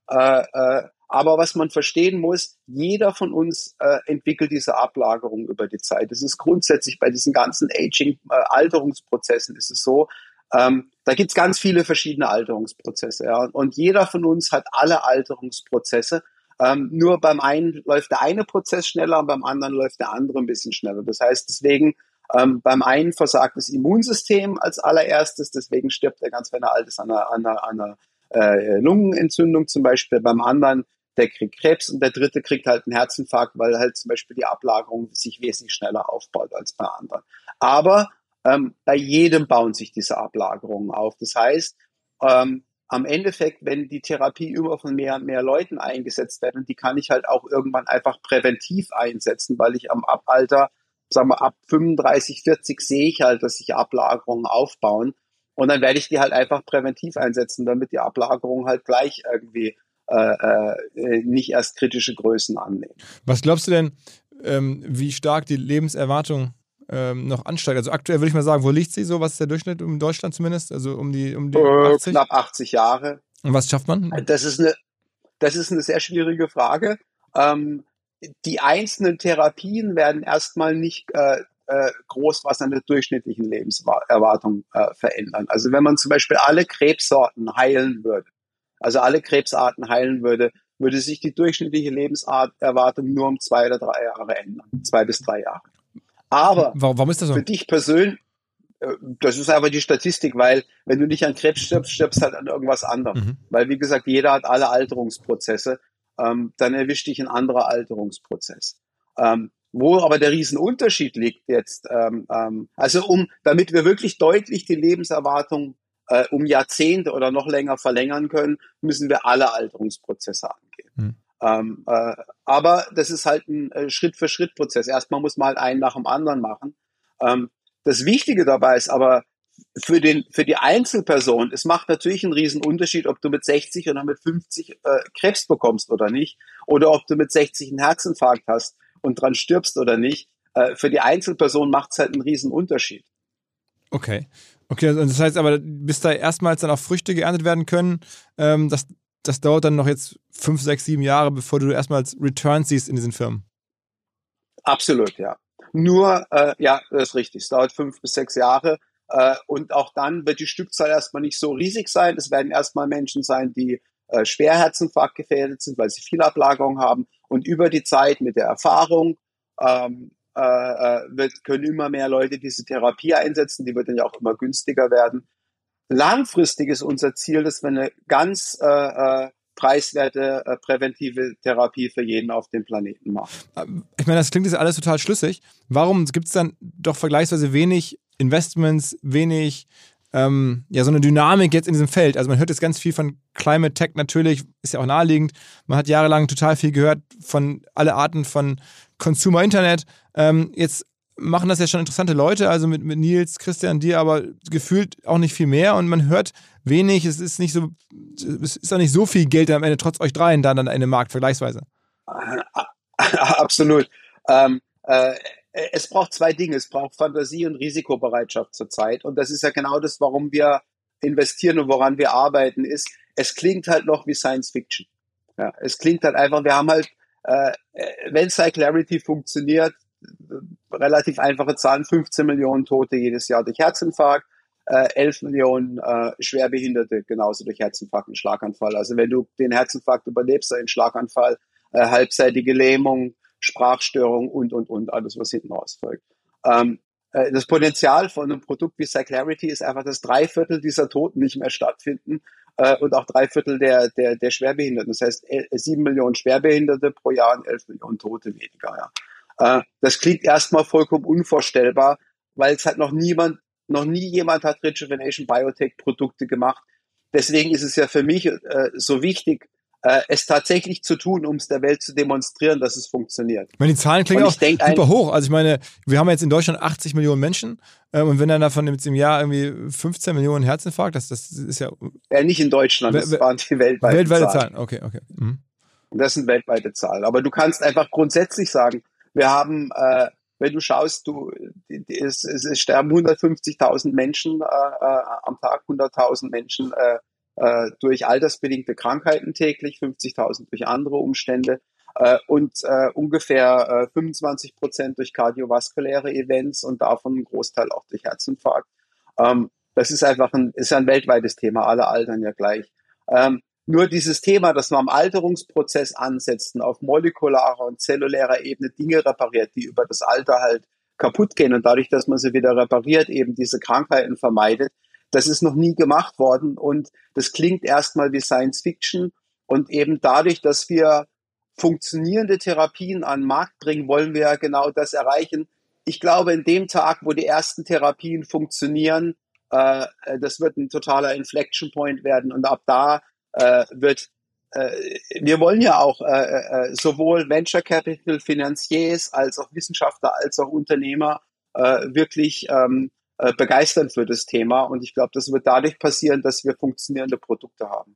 Äh, äh, aber was man verstehen muss, jeder von uns äh, entwickelt diese Ablagerung über die Zeit. Das ist grundsätzlich bei diesen ganzen Aging-Alterungsprozessen äh, ist es so, ähm, da gibt's ganz viele verschiedene Alterungsprozesse. Ja. Und jeder von uns hat alle Alterungsprozesse. Ähm, nur beim einen läuft der eine Prozess schneller und beim anderen läuft der andere ein bisschen schneller. Das heißt, deswegen ähm, beim einen versagt das Immunsystem als allererstes, deswegen stirbt er ganz, wenn er alt ist, an einer, an einer, an einer äh, Lungenentzündung zum Beispiel. Beim anderen der kriegt Krebs und der dritte kriegt halt einen Herzinfarkt, weil halt zum Beispiel die Ablagerung sich wesentlich schneller aufbaut als bei anderen. Aber ähm, bei jedem bauen sich diese Ablagerungen auf. Das heißt, ähm, am Endeffekt, wenn die Therapie immer von mehr und mehr Leuten eingesetzt wird, und die kann ich halt auch irgendwann einfach präventiv einsetzen, weil ich am Alter, sagen wir ab 35, 40 sehe ich halt, dass sich Ablagerungen aufbauen. Und dann werde ich die halt einfach präventiv einsetzen, damit die Ablagerungen halt gleich irgendwie äh, äh, nicht erst kritische Größen annehmen. Was glaubst du denn, ähm, wie stark die Lebenserwartung ähm, noch ansteigt? Also aktuell würde ich mal sagen, wo liegt sie so? Was ist der Durchschnitt in Deutschland zumindest? Also um die, um die äh, 80? Knapp 80 Jahre. Und was schafft man? Das ist eine, das ist eine sehr schwierige Frage. Ähm, die einzelnen Therapien werden erstmal nicht äh, äh, groß was an der durchschnittlichen Lebenserwartung äh, verändern. Also wenn man zum Beispiel alle Krebssorten heilen würde, also alle Krebsarten heilen würde, würde sich die durchschnittliche Lebenserwartung nur um zwei oder drei Jahre ändern. Zwei bis drei Jahre. Aber warum ist das so? für dich persönlich, äh, das ist aber die Statistik, weil wenn du nicht an Krebs stirbst, stirbst halt an irgendwas anderem. Mhm. Weil wie gesagt, jeder hat alle Alterungsprozesse. Ähm, dann erwischt dich ein anderer Alterungsprozess. Ähm, wo aber der Riesenunterschied liegt jetzt, ähm, ähm, also um, damit wir wirklich deutlich die Lebenserwartung äh, um Jahrzehnte oder noch länger verlängern können, müssen wir alle Alterungsprozesse angehen. Hm. Ähm, äh, aber das ist halt ein äh, Schritt-für-Schritt-Prozess. Erstmal muss man halt einen nach dem anderen machen. Ähm, das Wichtige dabei ist aber für, den, für die Einzelperson, es macht natürlich einen riesen Unterschied, ob du mit 60 oder mit 50 äh, Krebs bekommst oder nicht, oder ob du mit 60 einen Herzinfarkt hast und dran stirbst oder nicht. Äh, für die Einzelperson macht es halt einen riesen Unterschied. Okay. Okay, also das heißt aber, bis da erstmals dann auch Früchte geerntet werden können, ähm, das, das dauert dann noch jetzt fünf, sechs, sieben Jahre, bevor du erstmals Returns siehst in diesen Firmen. Absolut, ja. Nur, äh, ja, das ist richtig. Es dauert fünf bis sechs Jahre. Äh, und auch dann wird die Stückzahl erstmal nicht so riesig sein. Es werden erstmal Menschen sein, die äh, schwer Herzinfarkt gefährdet sind, weil sie viel Ablagerung haben. Und über die Zeit mit der Erfahrung ähm, äh, äh, wird, können immer mehr Leute diese Therapie einsetzen, die wird dann ja auch immer günstiger werden. Langfristig ist unser Ziel, dass wir eine ganz äh, äh, preiswerte äh, präventive Therapie für jeden auf dem Planeten machen. Ich meine, das klingt jetzt alles total schlüssig. Warum gibt es dann doch vergleichsweise wenig Investments, wenig ähm, ja, so eine Dynamik jetzt in diesem Feld. Also man hört jetzt ganz viel von Climate Tech natürlich, ist ja auch naheliegend. Man hat jahrelang total viel gehört von alle Arten von Consumer Internet. Ähm, jetzt machen das ja schon interessante Leute, also mit, mit Nils, Christian, dir, aber gefühlt auch nicht viel mehr und man hört wenig, es ist nicht so, es ist auch nicht so viel Geld am Ende trotz euch dreien dann an einem Markt vergleichsweise. Absolut. Ähm, äh, es braucht zwei Dinge. Es braucht Fantasie und Risikobereitschaft zurzeit. Und das ist ja genau das, warum wir investieren und woran wir arbeiten, ist, es klingt halt noch wie Science Fiction. Ja, es klingt halt einfach, wir haben halt, äh, wenn Cyclarity funktioniert, relativ einfache Zahlen, 15 Millionen Tote jedes Jahr durch Herzinfarkt, äh, 11 Millionen äh, Schwerbehinderte genauso durch Herzinfarkt und Schlaganfall. Also wenn du den Herzinfarkt überlebst, einen Schlaganfall, äh, halbseitige Lähmung, Sprachstörungen und, und, und, alles, was hinten raus folgt. Ähm, äh, das Potenzial von einem Produkt wie Cyclarity ist einfach, dass drei Viertel dieser Toten nicht mehr stattfinden äh, und auch drei Viertel der, der, der Schwerbehinderten. Das heißt, sieben Millionen Schwerbehinderte pro Jahr und elf Millionen Tote weniger. Ja. Äh, das klingt erstmal vollkommen unvorstellbar, weil es halt noch niemand, noch nie jemand hat Rejuvenation Biotech Produkte gemacht. Deswegen ist es ja für mich äh, so wichtig, äh, es tatsächlich zu tun, um es der Welt zu demonstrieren, dass es funktioniert. Ich meine, die Zahlen klingen auch super hoch. Also ich meine, wir haben jetzt in Deutschland 80 Millionen Menschen äh, und wenn dann davon jetzt im Jahr irgendwie 15 Millionen Herzinfarkt, das, das ist ja... Ja, nicht in Deutschland, das waren die weltweiten weltweite Zahlen. Zahlen. Okay, okay. Mhm. Das sind weltweite Zahlen. Aber du kannst einfach grundsätzlich sagen, wir haben... Äh, wenn du schaust, du, es, es sterben 150.000 Menschen äh, äh, am Tag, 100.000 Menschen äh, äh, durch altersbedingte Krankheiten täglich, 50.000 durch andere Umstände äh, und äh, ungefähr äh, 25 Prozent durch kardiovaskuläre Events und davon ein Großteil auch durch Herzinfarkt. Ähm, das ist einfach ein, ist ein weltweites Thema, alle altern ja gleich. Ähm, nur dieses Thema, dass man am Alterungsprozess ansetzt und auf molekularer und zellulärer Ebene Dinge repariert, die über das Alter halt kaputt gehen und dadurch, dass man sie wieder repariert, eben diese Krankheiten vermeidet, das ist noch nie gemacht worden und das klingt erstmal wie Science Fiction und eben dadurch, dass wir funktionierende Therapien an den Markt bringen, wollen wir ja genau das erreichen. Ich glaube, in dem Tag, wo die ersten Therapien funktionieren, äh, das wird ein totaler Inflection Point werden und ab da äh, wird äh, wir wollen ja auch äh, äh, sowohl Venture Capital Finanziers als auch Wissenschaftler als auch Unternehmer äh, wirklich ähm, äh, begeistern für das Thema. Und ich glaube, das wird dadurch passieren, dass wir funktionierende Produkte haben.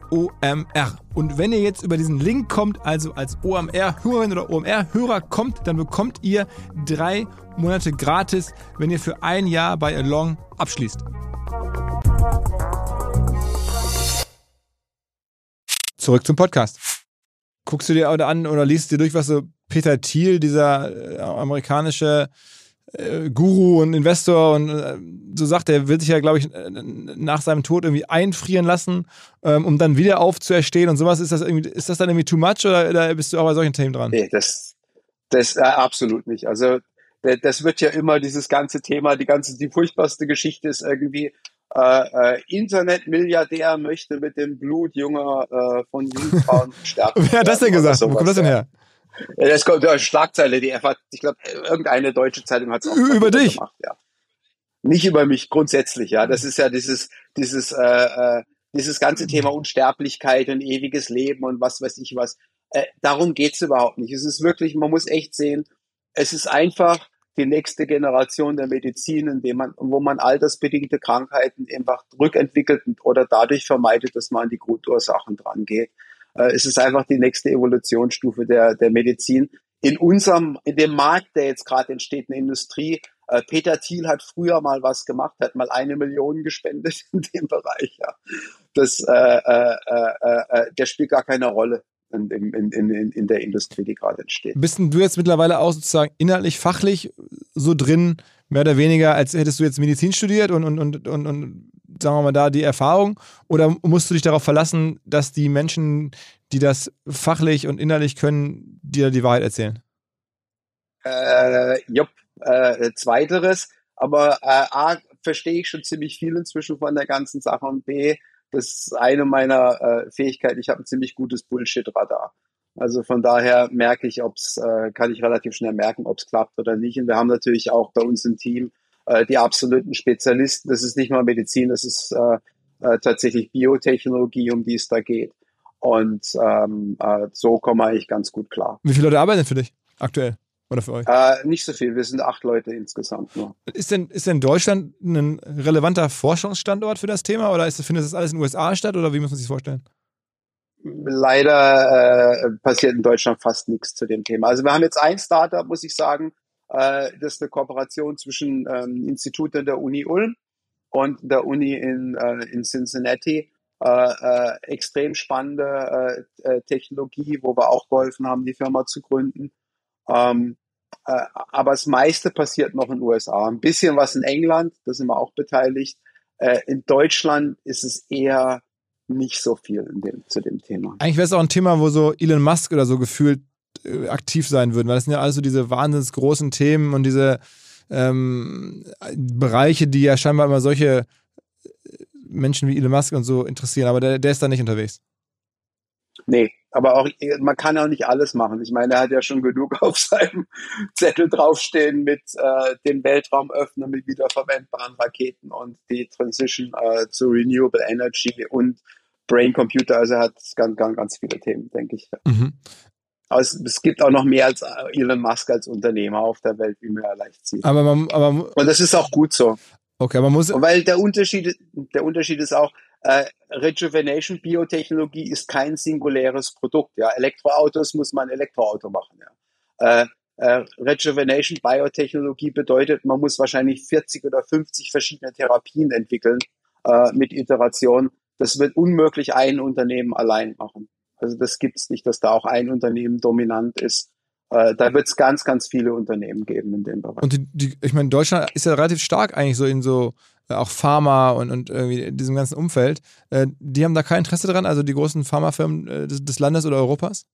OMR. Und wenn ihr jetzt über diesen Link kommt, also als OMR-Hörerin oder OMR-Hörer kommt, dann bekommt ihr drei Monate gratis, wenn ihr für ein Jahr bei Along abschließt. Zurück zum Podcast. Guckst du dir an oder liest dir durch, was so Peter Thiel, dieser äh, amerikanische äh, Guru und Investor und äh, so sagt er, will sich ja, glaube ich, äh, nach seinem Tod irgendwie einfrieren lassen, ähm, um dann wieder aufzuerstehen und sowas. Ist das irgendwie, ist das dann irgendwie too much oder, oder bist du auch bei solchen Themen dran? Nee, das, das äh, absolut nicht. Also das wird ja immer dieses ganze Thema, die ganze, die furchtbarste Geschichte ist irgendwie, äh, äh, Internetmilliardär möchte mit dem Blut junger äh, von Jungfrauen sterben. Wer hat das denn gesagt? Wo kommt das denn her? Ja, das kommt eine Schlagzeile, die einfach, ich glaube, irgendeine deutsche Zeitung hat es auch über dich gemacht, ja. Nicht über mich grundsätzlich, ja. Das ist ja dieses, dieses, äh, äh, dieses ganze Thema Unsterblichkeit und ewiges Leben und was weiß ich was. Äh, darum geht's überhaupt nicht. Es ist wirklich, man muss echt sehen, es ist einfach die nächste Generation der Medizin, in dem man, wo man altersbedingte Krankheiten einfach rückentwickelt oder dadurch vermeidet, dass man an die Grundursachen dran geht. Äh, es ist einfach die nächste Evolutionsstufe der, der Medizin. in unserem, in dem Markt, der jetzt gerade entsteht, eine Industrie. Äh, Peter Thiel hat früher mal was gemacht, hat mal eine Million gespendet in dem Bereich. Ja. Das, äh, äh, äh, äh der spielt gar keine Rolle in, in, in, in der Industrie, die gerade entsteht. Bist du jetzt mittlerweile auch sozusagen inhaltlich, fachlich so drin, mehr oder weniger, als hättest du jetzt Medizin studiert und, und, und, und, und sagen wir mal da die Erfahrung? Oder musst du dich darauf verlassen, dass die Menschen, die das fachlich und innerlich können, dir die Wahrheit erzählen? Äh, jupp, äh, zweiteres. Aber äh, A, verstehe ich schon ziemlich viel inzwischen von der ganzen Sache und B, das ist eine meiner äh, Fähigkeiten. Ich habe ein ziemlich gutes Bullshit-Radar. Also von daher merke ich, ob's, äh, kann ich relativ schnell merken, ob es klappt oder nicht. Und wir haben natürlich auch bei uns im Team äh, die absoluten Spezialisten. Das ist nicht mal Medizin, das ist äh, äh, tatsächlich Biotechnologie, um die es da geht. Und ähm, äh, so kommen wir eigentlich ganz gut klar. Wie viele Leute arbeiten für dich aktuell? Oder für euch? Äh, nicht so viel, wir sind acht Leute insgesamt nur. Ist denn, ist denn Deutschland ein relevanter Forschungsstandort für das Thema oder ist, findet das alles in den USA statt oder wie muss man sich das vorstellen? Leider äh, passiert in Deutschland fast nichts zu dem Thema. Also wir haben jetzt ein Startup, muss ich sagen, äh, das ist eine Kooperation zwischen ähm, Instituten der Uni Ulm und der Uni in, äh, in Cincinnati. Äh, äh, extrem spannende äh, äh, Technologie, wo wir auch geholfen haben, die Firma zu gründen. Ähm, äh, aber das meiste passiert noch in den USA. Ein bisschen was in England, da sind wir auch beteiligt. Äh, in Deutschland ist es eher nicht so viel dem, zu dem Thema. Eigentlich wäre es auch ein Thema, wo so Elon Musk oder so gefühlt äh, aktiv sein würden, weil das sind ja alles so diese wahnsinnig großen Themen und diese ähm, Bereiche, die ja scheinbar immer solche Menschen wie Elon Musk und so interessieren, aber der, der ist da nicht unterwegs. Nee, aber auch, man kann auch nicht alles machen. Ich meine, er hat ja schon genug auf seinem Zettel draufstehen mit äh, dem Weltraum öffnen, mit wiederverwendbaren Raketen und die Transition äh, zu Renewable Energy und Brain Computer. Also er hat ganz, ganz, ganz viele Themen, denke ich. Mhm. Aber es, es, gibt auch noch mehr als Elon Musk als Unternehmer auf der Welt, wie man ja leicht sieht. Aber man, aber, und das ist auch gut so. Okay, man muss. Weil der Unterschied, der Unterschied ist auch, äh, Rejuvenation Biotechnologie ist kein singuläres Produkt. Ja, Elektroautos muss man Elektroauto machen. Ja. Äh, äh, Rejuvenation Biotechnologie bedeutet, man muss wahrscheinlich 40 oder 50 verschiedene Therapien entwickeln äh, mit Iteration. Das wird unmöglich ein Unternehmen allein machen. Also das gibt's nicht, dass da auch ein Unternehmen dominant ist. Äh, da wird es ganz, ganz viele Unternehmen geben in dem Bereich. Und die, die, ich meine, Deutschland ist ja relativ stark eigentlich so in so äh, auch Pharma und, und irgendwie in diesem ganzen Umfeld. Äh, die haben da kein Interesse dran, also die großen Pharmafirmen äh, des, des Landes oder Europas?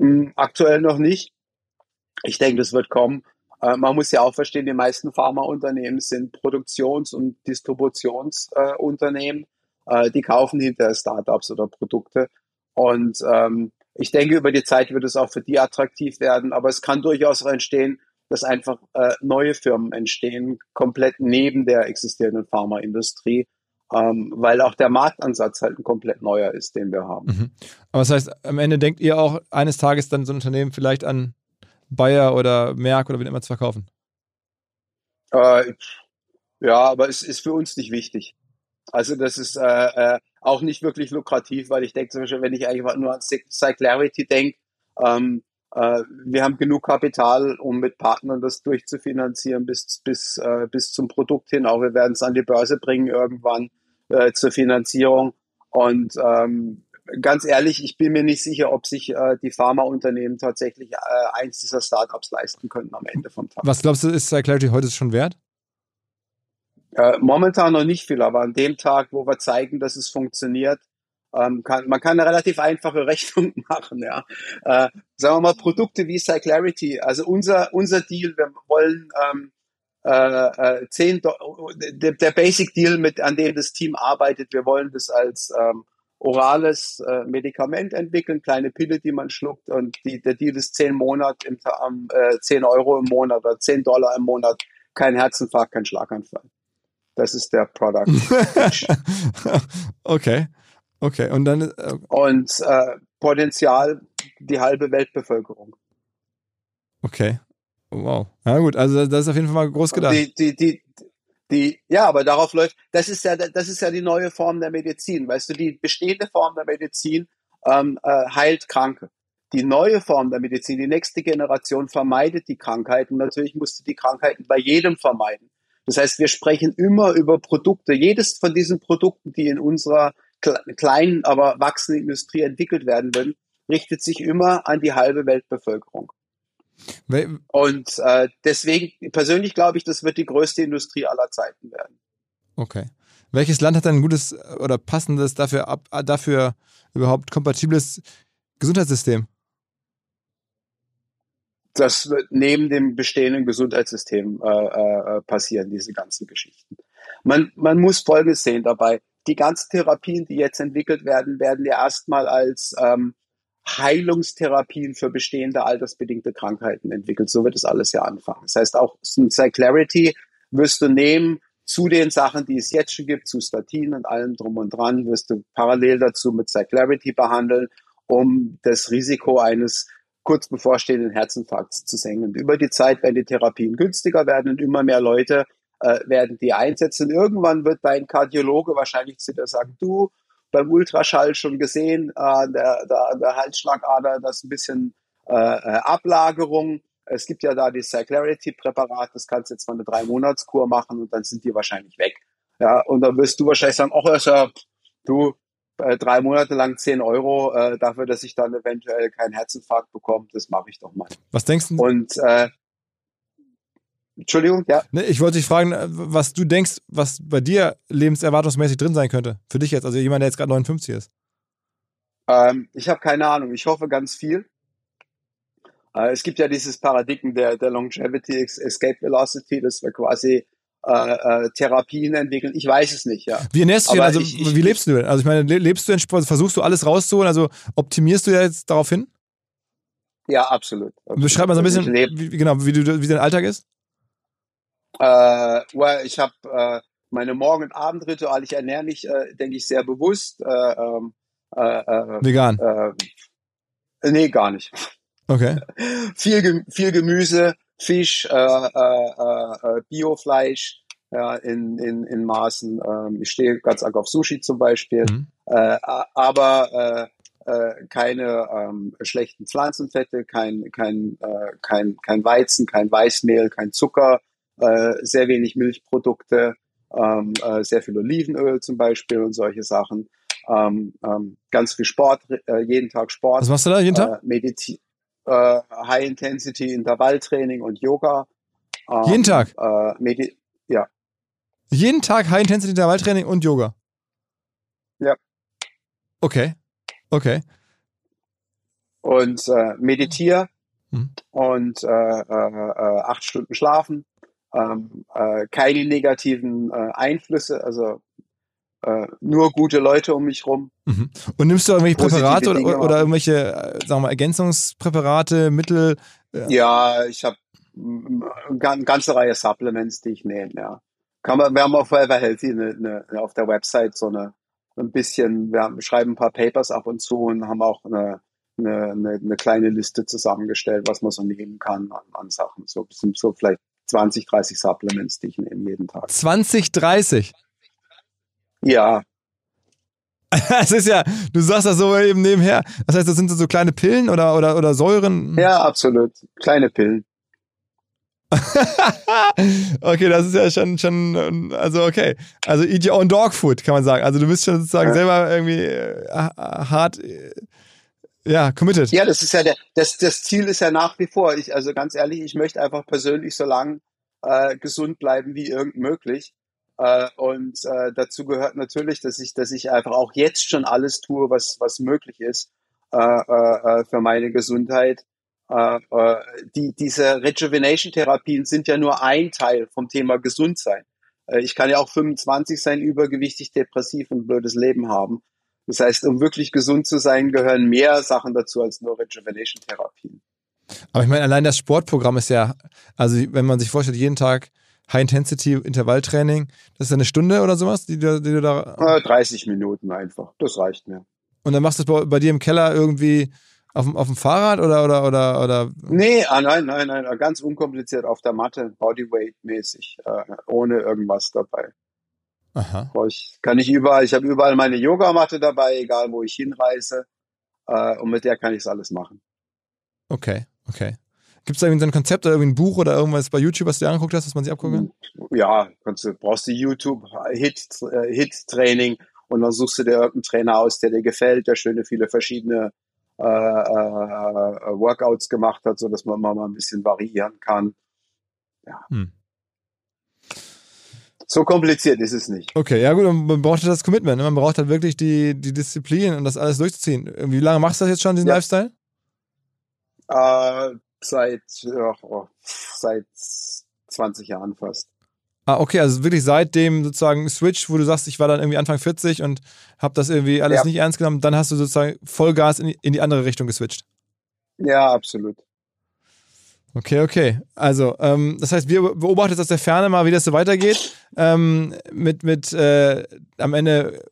Hm, aktuell noch nicht. Ich denke, das wird kommen. Man muss ja auch verstehen, die meisten Pharmaunternehmen sind Produktions- und Distributionsunternehmen. Äh, die kaufen hinterher Startups oder Produkte. Und ähm, ich denke, über die Zeit wird es auch für die attraktiv werden, aber es kann durchaus auch entstehen, dass einfach äh, neue Firmen entstehen, komplett neben der existierenden Pharmaindustrie, ähm, weil auch der Marktansatz halt ein komplett neuer ist, den wir haben. Mhm. Aber das heißt, am Ende denkt ihr auch eines Tages dann so ein Unternehmen vielleicht an Bayer oder Merck oder wie immer zu verkaufen? Äh, ja, aber es ist für uns nicht wichtig. Also das ist äh, äh, auch nicht wirklich lukrativ, weil ich denke zum Beispiel, wenn ich eigentlich nur an Cyclarity denke, ähm, äh, wir haben genug Kapital, um mit Partnern das durchzufinanzieren bis, bis, äh, bis zum Produkt hin. Auch wir werden es an die Börse bringen irgendwann äh, zur Finanzierung. Und ähm, ganz ehrlich, ich bin mir nicht sicher, ob sich äh, die Pharmaunternehmen tatsächlich äh, eins dieser Startups leisten können am Ende vom Tag. Was glaubst du, ist Cyclarity heute schon wert? Äh, momentan noch nicht viel, aber an dem Tag, wo wir zeigen, dass es funktioniert, ähm, kann, man kann eine relativ einfache Rechnung machen. Ja. Äh, sagen wir mal Produkte wie Cyclarity. Also unser unser Deal, wir wollen ähm, äh, äh, 10 der, der Basic Deal, mit an dem das Team arbeitet. Wir wollen das als ähm, orales äh, Medikament entwickeln, kleine Pille, die man schluckt und die, der Deal ist 10 Monat im, äh, 10 Euro im Monat oder 10 Dollar im Monat, kein Herzinfarkt, kein Schlaganfall. Das ist der Product. okay. Okay. Und dann. Äh, und äh, Potenzial die halbe Weltbevölkerung. Okay. Wow. Ja gut, also das ist auf jeden Fall mal groß gedacht. Die, die, die, die, ja, aber darauf läuft, das ist ja, das ist ja die neue Form der Medizin. Weißt du, die bestehende Form der Medizin ähm, äh, heilt Kranke. die neue Form der Medizin, die nächste Generation vermeidet die Krankheiten. Natürlich musst du die Krankheiten bei jedem vermeiden. Das heißt, wir sprechen immer über Produkte. Jedes von diesen Produkten, die in unserer kleinen, aber wachsenden Industrie entwickelt werden würden, richtet sich immer an die halbe Weltbevölkerung. Und äh, deswegen, persönlich glaube ich, das wird die größte Industrie aller Zeiten werden. Okay. Welches Land hat ein gutes oder passendes, dafür, dafür überhaupt kompatibles Gesundheitssystem? Das wird neben dem bestehenden Gesundheitssystem äh, äh, passieren, diese ganzen Geschichten. Man, man muss Folgendes sehen dabei. Die ganzen Therapien, die jetzt entwickelt werden, werden ja erstmal als ähm, Heilungstherapien für bestehende altersbedingte Krankheiten entwickelt. So wird es alles ja anfangen. Das heißt, auch Cyclarity wirst du nehmen zu den Sachen, die es jetzt schon gibt, zu Statin und allem drum und dran, wirst du parallel dazu mit Cyclarity behandeln, um das Risiko eines kurz bevorstehenden Herzinfarkts zu senken. Und über die Zeit werden die Therapien günstiger werden und immer mehr Leute äh, werden die einsetzen. Irgendwann wird dein Kardiologe wahrscheinlich zu dir sagen, du, beim Ultraschall schon gesehen, äh, der, der, der Halsschlagader, das ein bisschen äh, äh, Ablagerung. Es gibt ja da die Cyclarity-Präparat, das kannst du jetzt mal eine Drei-Monats-Kur machen und dann sind die wahrscheinlich weg. Ja, und dann wirst du wahrscheinlich sagen, ach, ja, du, äh, drei Monate lang 10 Euro äh, dafür, dass ich dann eventuell keinen Herzinfarkt bekomme, das mache ich doch mal. Was denkst du? Und äh, Entschuldigung, ja. Nee, ich wollte dich fragen, äh, was du denkst, was bei dir lebenserwartungsmäßig drin sein könnte. Für dich jetzt, also jemand, der jetzt gerade 59 ist. Ähm, ich habe keine Ahnung. Ich hoffe ganz viel. Äh, es gibt ja dieses Paradigma der, der Longevity Escape Velocity, dass wir quasi äh, äh, Therapien entwickeln. Ich weiß es nicht, ja. Wie ernährst du dich? Also, ich, ich, wie lebst du denn? Also, ich meine, lebst du Sport, versuchst du alles rauszuholen? Also, optimierst du jetzt darauf hin? Ja, absolut. absolut. Beschreib mal so ein bisschen, wie, genau, wie, du, wie dein Alltag ist. Äh, well, ich habe äh, meine Morgen- und Abendritual. Ich ernähre mich, äh, denke ich, sehr bewusst. Äh, ähm, äh, Vegan? Nee, gar nicht. Okay. viel Gemüse, Fisch, äh, äh, äh, Biofleisch ja, in, in, in Maßen. Ähm, ich stehe ganz arg auf Sushi zum Beispiel. Mhm. Äh, aber äh, äh, keine ähm, schlechten Pflanzenfette, kein, kein, äh, kein, kein Weizen, kein Weißmehl, kein Zucker, äh, sehr wenig Milchprodukte, ähm, äh, sehr viel Olivenöl zum Beispiel und solche Sachen. Ähm, ähm, ganz viel Sport, äh, jeden Tag Sport. Was machst du da jeden Tag? Äh, Mediti äh, High Intensity Intervalltraining und Yoga. Ähm, jeden Tag? Äh, Medi ja. Jeden Tag High Intensity Intervalltraining und Yoga? Ja. Okay. Okay. Und äh, meditiere hm. und äh, äh, äh acht Stunden schlafen ähm, äh, keine negativen Einflüsse, also äh, nur gute Leute um mich rum. Mhm. Und nimmst du irgendwelche Präparate oder, oder, irgendwelche, äh, sagen wir mal, Ergänzungspräparate, Mittel? Äh? Ja, ich habe eine ganze Reihe Supplements, die ich nehme, ja. Kann man, wir haben auf Forever Healthy eine, eine, auf der Website so eine ein bisschen, wir haben, schreiben ein paar Papers ab und zu und haben auch eine, eine, eine, kleine Liste zusammengestellt, was man so nehmen kann an, an Sachen. So, so vielleicht 20, 30 Supplements, die ich nehme jeden Tag. 20, 30? Ja. Es ist ja, du sagst das so eben nebenher. Das heißt, das sind so kleine Pillen oder, oder, oder Säuren? Ja, absolut. Kleine Pillen. okay, das ist ja schon, schon, also okay. Also eat your own dog food, kann man sagen. Also du bist schon sozusagen ja. selber irgendwie äh, hart äh, ja, committed. Ja, das ist ja der, das, das Ziel ist ja nach wie vor. Ich, also ganz ehrlich, ich möchte einfach persönlich so lang äh, gesund bleiben wie irgend möglich. Äh, und äh, dazu gehört natürlich, dass ich, dass ich einfach auch jetzt schon alles tue, was, was möglich ist äh, äh, für meine Gesundheit. Äh, äh, die, diese Rejuvenation-Therapien sind ja nur ein Teil vom Thema Gesundsein. Äh, ich kann ja auch 25 sein, übergewichtig, depressiv und blödes Leben haben. Das heißt, um wirklich gesund zu sein, gehören mehr Sachen dazu als nur Rejuvenation-Therapien. Aber ich meine, allein das Sportprogramm ist ja, also wenn man sich vorstellt, jeden Tag High-Intensity-Intervalltraining, das ist eine Stunde oder sowas, die, die, die du da. 30 Minuten einfach, das reicht mir. Und dann machst du es bei, bei dir im Keller irgendwie auf, auf dem Fahrrad oder oder oder oder? Nee, ah, nein, nein, nein, ganz unkompliziert auf der Matte, Bodyweight-mäßig, äh, ohne irgendwas dabei. Aha. Ich kann ich überall, ich habe überall meine Yogamatte dabei, egal wo ich hinreise. Äh, und mit der kann ich es alles machen. Okay, okay. Gibt es da irgendwie so ein Konzept oder irgendwie ein Buch oder irgendwas bei YouTube, was du dir angeguckt hast, was man sich abgucken kann? Ja, du, brauchst du YouTube, Hit, äh, und dann suchst du dir irgendeinen Trainer aus, der dir gefällt, der schöne viele verschiedene äh, äh, Workouts gemacht hat, sodass man mal ein bisschen variieren kann. Ja. Hm. So kompliziert ist es nicht. Okay, ja gut, man braucht halt das Commitment. Ne? Man braucht halt wirklich die, die Disziplin und das alles durchzuziehen. Wie lange machst du das jetzt schon, diesen ja. Lifestyle? Äh, seit, oh, seit 20 Jahren fast. Ah, okay, also wirklich seit dem sozusagen Switch, wo du sagst, ich war dann irgendwie Anfang 40 und habe das irgendwie alles ja. nicht ernst genommen, dann hast du sozusagen Vollgas in die, in die andere Richtung geswitcht. Ja, absolut. Okay, okay. Also, ähm, das heißt, wir beobachten jetzt aus der Ferne mal, wie das so weitergeht. Ähm, mit mit äh, am Ende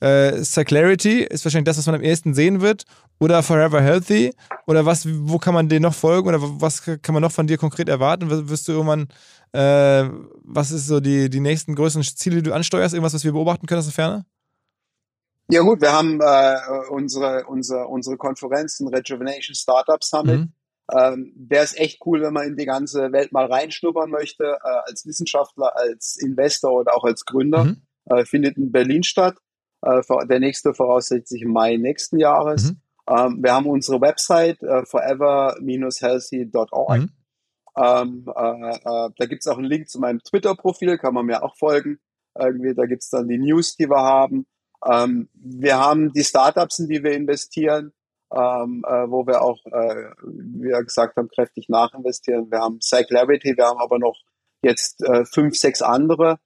äh, Cyclarity ist wahrscheinlich das, was man am ehesten sehen wird. Oder Forever Healthy. Oder was, wo kann man dir noch folgen? Oder was kann man noch von dir konkret erwarten? Wirst du irgendwann, äh, was ist so die, die nächsten größeren Ziele, die du ansteuerst? Irgendwas, was wir beobachten können aus der Ferne? Ja gut, wir haben äh, unsere, unsere, unsere Konferenzen Rejuvenation Startup Summit. Mhm. Ähm, Wäre es echt cool, wenn man in die ganze Welt mal reinschnuppern möchte, äh, als Wissenschaftler, als Investor oder auch als Gründer. Mhm. Äh, findet in Berlin statt. Äh, der nächste voraussichtlich im Mai nächsten Jahres. Mhm. Ähm, wir haben unsere Website äh, forever-healthy.org. Mhm. Ähm, äh, äh, da gibt es auch einen Link zu meinem Twitter-Profil, kann man mir auch folgen. Irgendwie, da gibt es dann die News, die wir haben. Ähm, wir haben die Startups, in die wir investieren ähm, äh, wo wir auch, äh, wie wir gesagt haben, kräftig nachinvestieren. Wir haben Cyclarity, wir haben aber noch jetzt fünf, sechs andere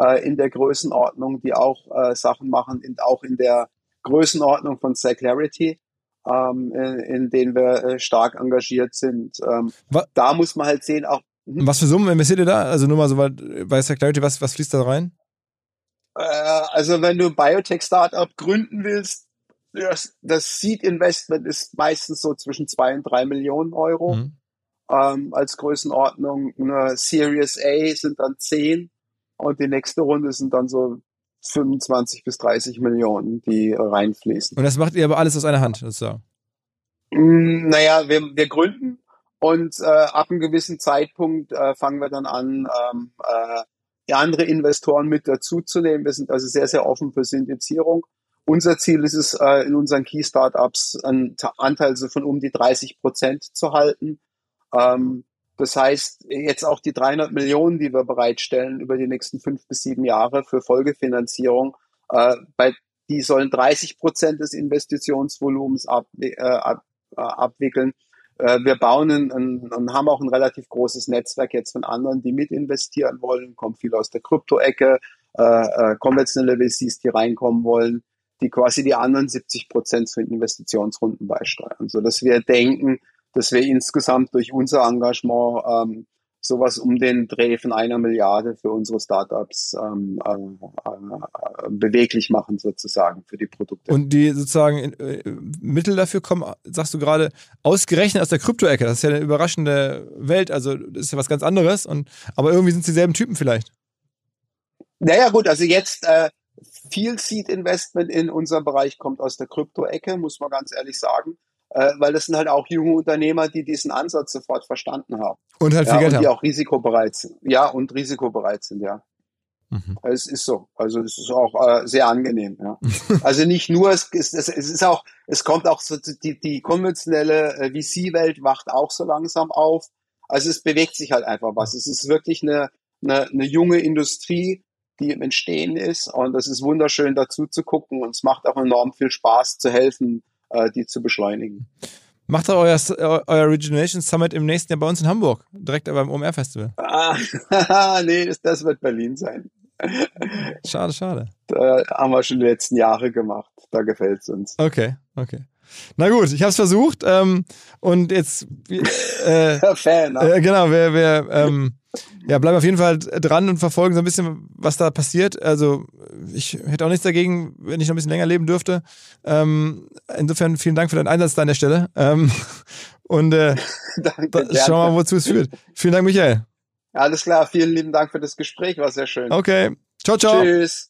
äh, in der Größenordnung, die auch äh, Sachen machen, in, auch in der Größenordnung von Cyclarity. Ähm, in, in denen wir äh, stark engagiert sind. Ähm, da muss man halt sehen, auch. Hm? Was für Summen investiert ihr da? Also nur mal so bei Cyclarity, was, was fließt da rein? Äh, also wenn du Biotech-Startup gründen willst, das, das Seed Investment ist meistens so zwischen zwei und drei Millionen Euro mhm. ähm, als Größenordnung. Eine Series A sind dann zehn und die nächste Runde sind dann so 25 bis 30 Millionen, die reinfließen. Und das macht ihr aber alles aus einer Hand, sozusagen? Mm, naja, wir, wir gründen und äh, ab einem gewissen Zeitpunkt äh, fangen wir dann an, ähm, äh, andere Investoren mit dazuzunehmen. Wir sind also sehr, sehr offen für Syndizierung. Unser Ziel ist es, äh, in unseren Key Startups einen Anteil so von um die 30 Prozent zu halten. Ähm, das heißt, jetzt auch die 300 Millionen, die wir bereitstellen über die nächsten fünf bis sieben Jahre für Folgefinanzierung, äh, bei, die sollen 30 Prozent des Investitionsvolumens ab, äh, ab, äh, abwickeln. Äh, wir bauen ein, und haben auch ein relativ großes Netzwerk jetzt von anderen, die mit investieren wollen. Kommt viel aus der Krypto-Ecke, äh, äh, konventionelle VCs, die reinkommen wollen die quasi die anderen 70 Prozent zu Investitionsrunden beisteuern, so dass wir denken, dass wir insgesamt durch unser Engagement ähm, sowas um den Dreh von einer Milliarde für unsere Startups ähm, äh, äh, beweglich machen sozusagen für die Produkte. Und die sozusagen äh, Mittel dafür kommen, sagst du gerade, ausgerechnet aus der Krypto-Ecke. Das ist ja eine überraschende Welt, also das ist ja was ganz anderes. Und aber irgendwie sind es dieselben Typen vielleicht. Naja gut, also jetzt äh, viel Seed Investment in unserem Bereich kommt aus der Krypto-Ecke, muss man ganz ehrlich sagen. Äh, weil das sind halt auch junge Unternehmer, die diesen Ansatz sofort verstanden haben. Und halt viel ja, Geld und die haben. auch risikobereit sind. Ja, und risikobereit sind, ja. Mhm. Es ist so. Also es ist auch äh, sehr angenehm. Ja. also nicht nur, es ist, es ist auch, es kommt auch so, die, die konventionelle äh, VC-Welt wacht auch so langsam auf. Also es bewegt sich halt einfach was. Es ist wirklich eine, eine, eine junge Industrie, die im Entstehen ist. Und es ist wunderschön dazu zu gucken und es macht auch enorm viel Spaß zu helfen, äh, die zu beschleunigen. Macht doch euer, euer Origination Summit im nächsten Jahr bei uns in Hamburg, direkt beim OMR Festival. Ah, nee, das, das wird Berlin sein. Schade, schade. Da haben wir schon die letzten Jahre gemacht. Da gefällt es uns. Okay, okay. Na gut, ich habe es versucht ähm, und jetzt äh, Fan, ne? äh, genau, wir, wir ähm, ja, bleiben auf jeden Fall dran und verfolgen so ein bisschen, was da passiert. Also ich hätte auch nichts dagegen, wenn ich noch ein bisschen länger leben dürfte. Ähm, insofern vielen Dank für deinen Einsatz da an der Stelle. Ähm, und äh, Danke, schauen wir mal, wozu es führt. Vielen Dank, Michael. Alles klar, vielen lieben Dank für das Gespräch, war sehr schön. Okay, ciao, ciao. Tschüss.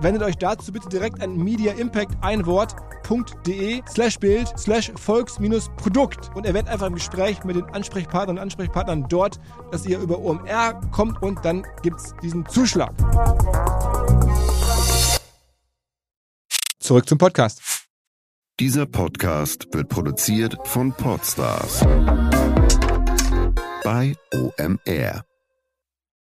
Wendet euch dazu bitte direkt an Media Impact ein Wort.de slash Bild slash Volks-Produkt und erwähnt einfach im Gespräch mit den Ansprechpartnern und Ansprechpartnern dort, dass ihr über OMR kommt und dann gibt es diesen Zuschlag. Zurück zum Podcast. Dieser Podcast wird produziert von Podstars bei OMR.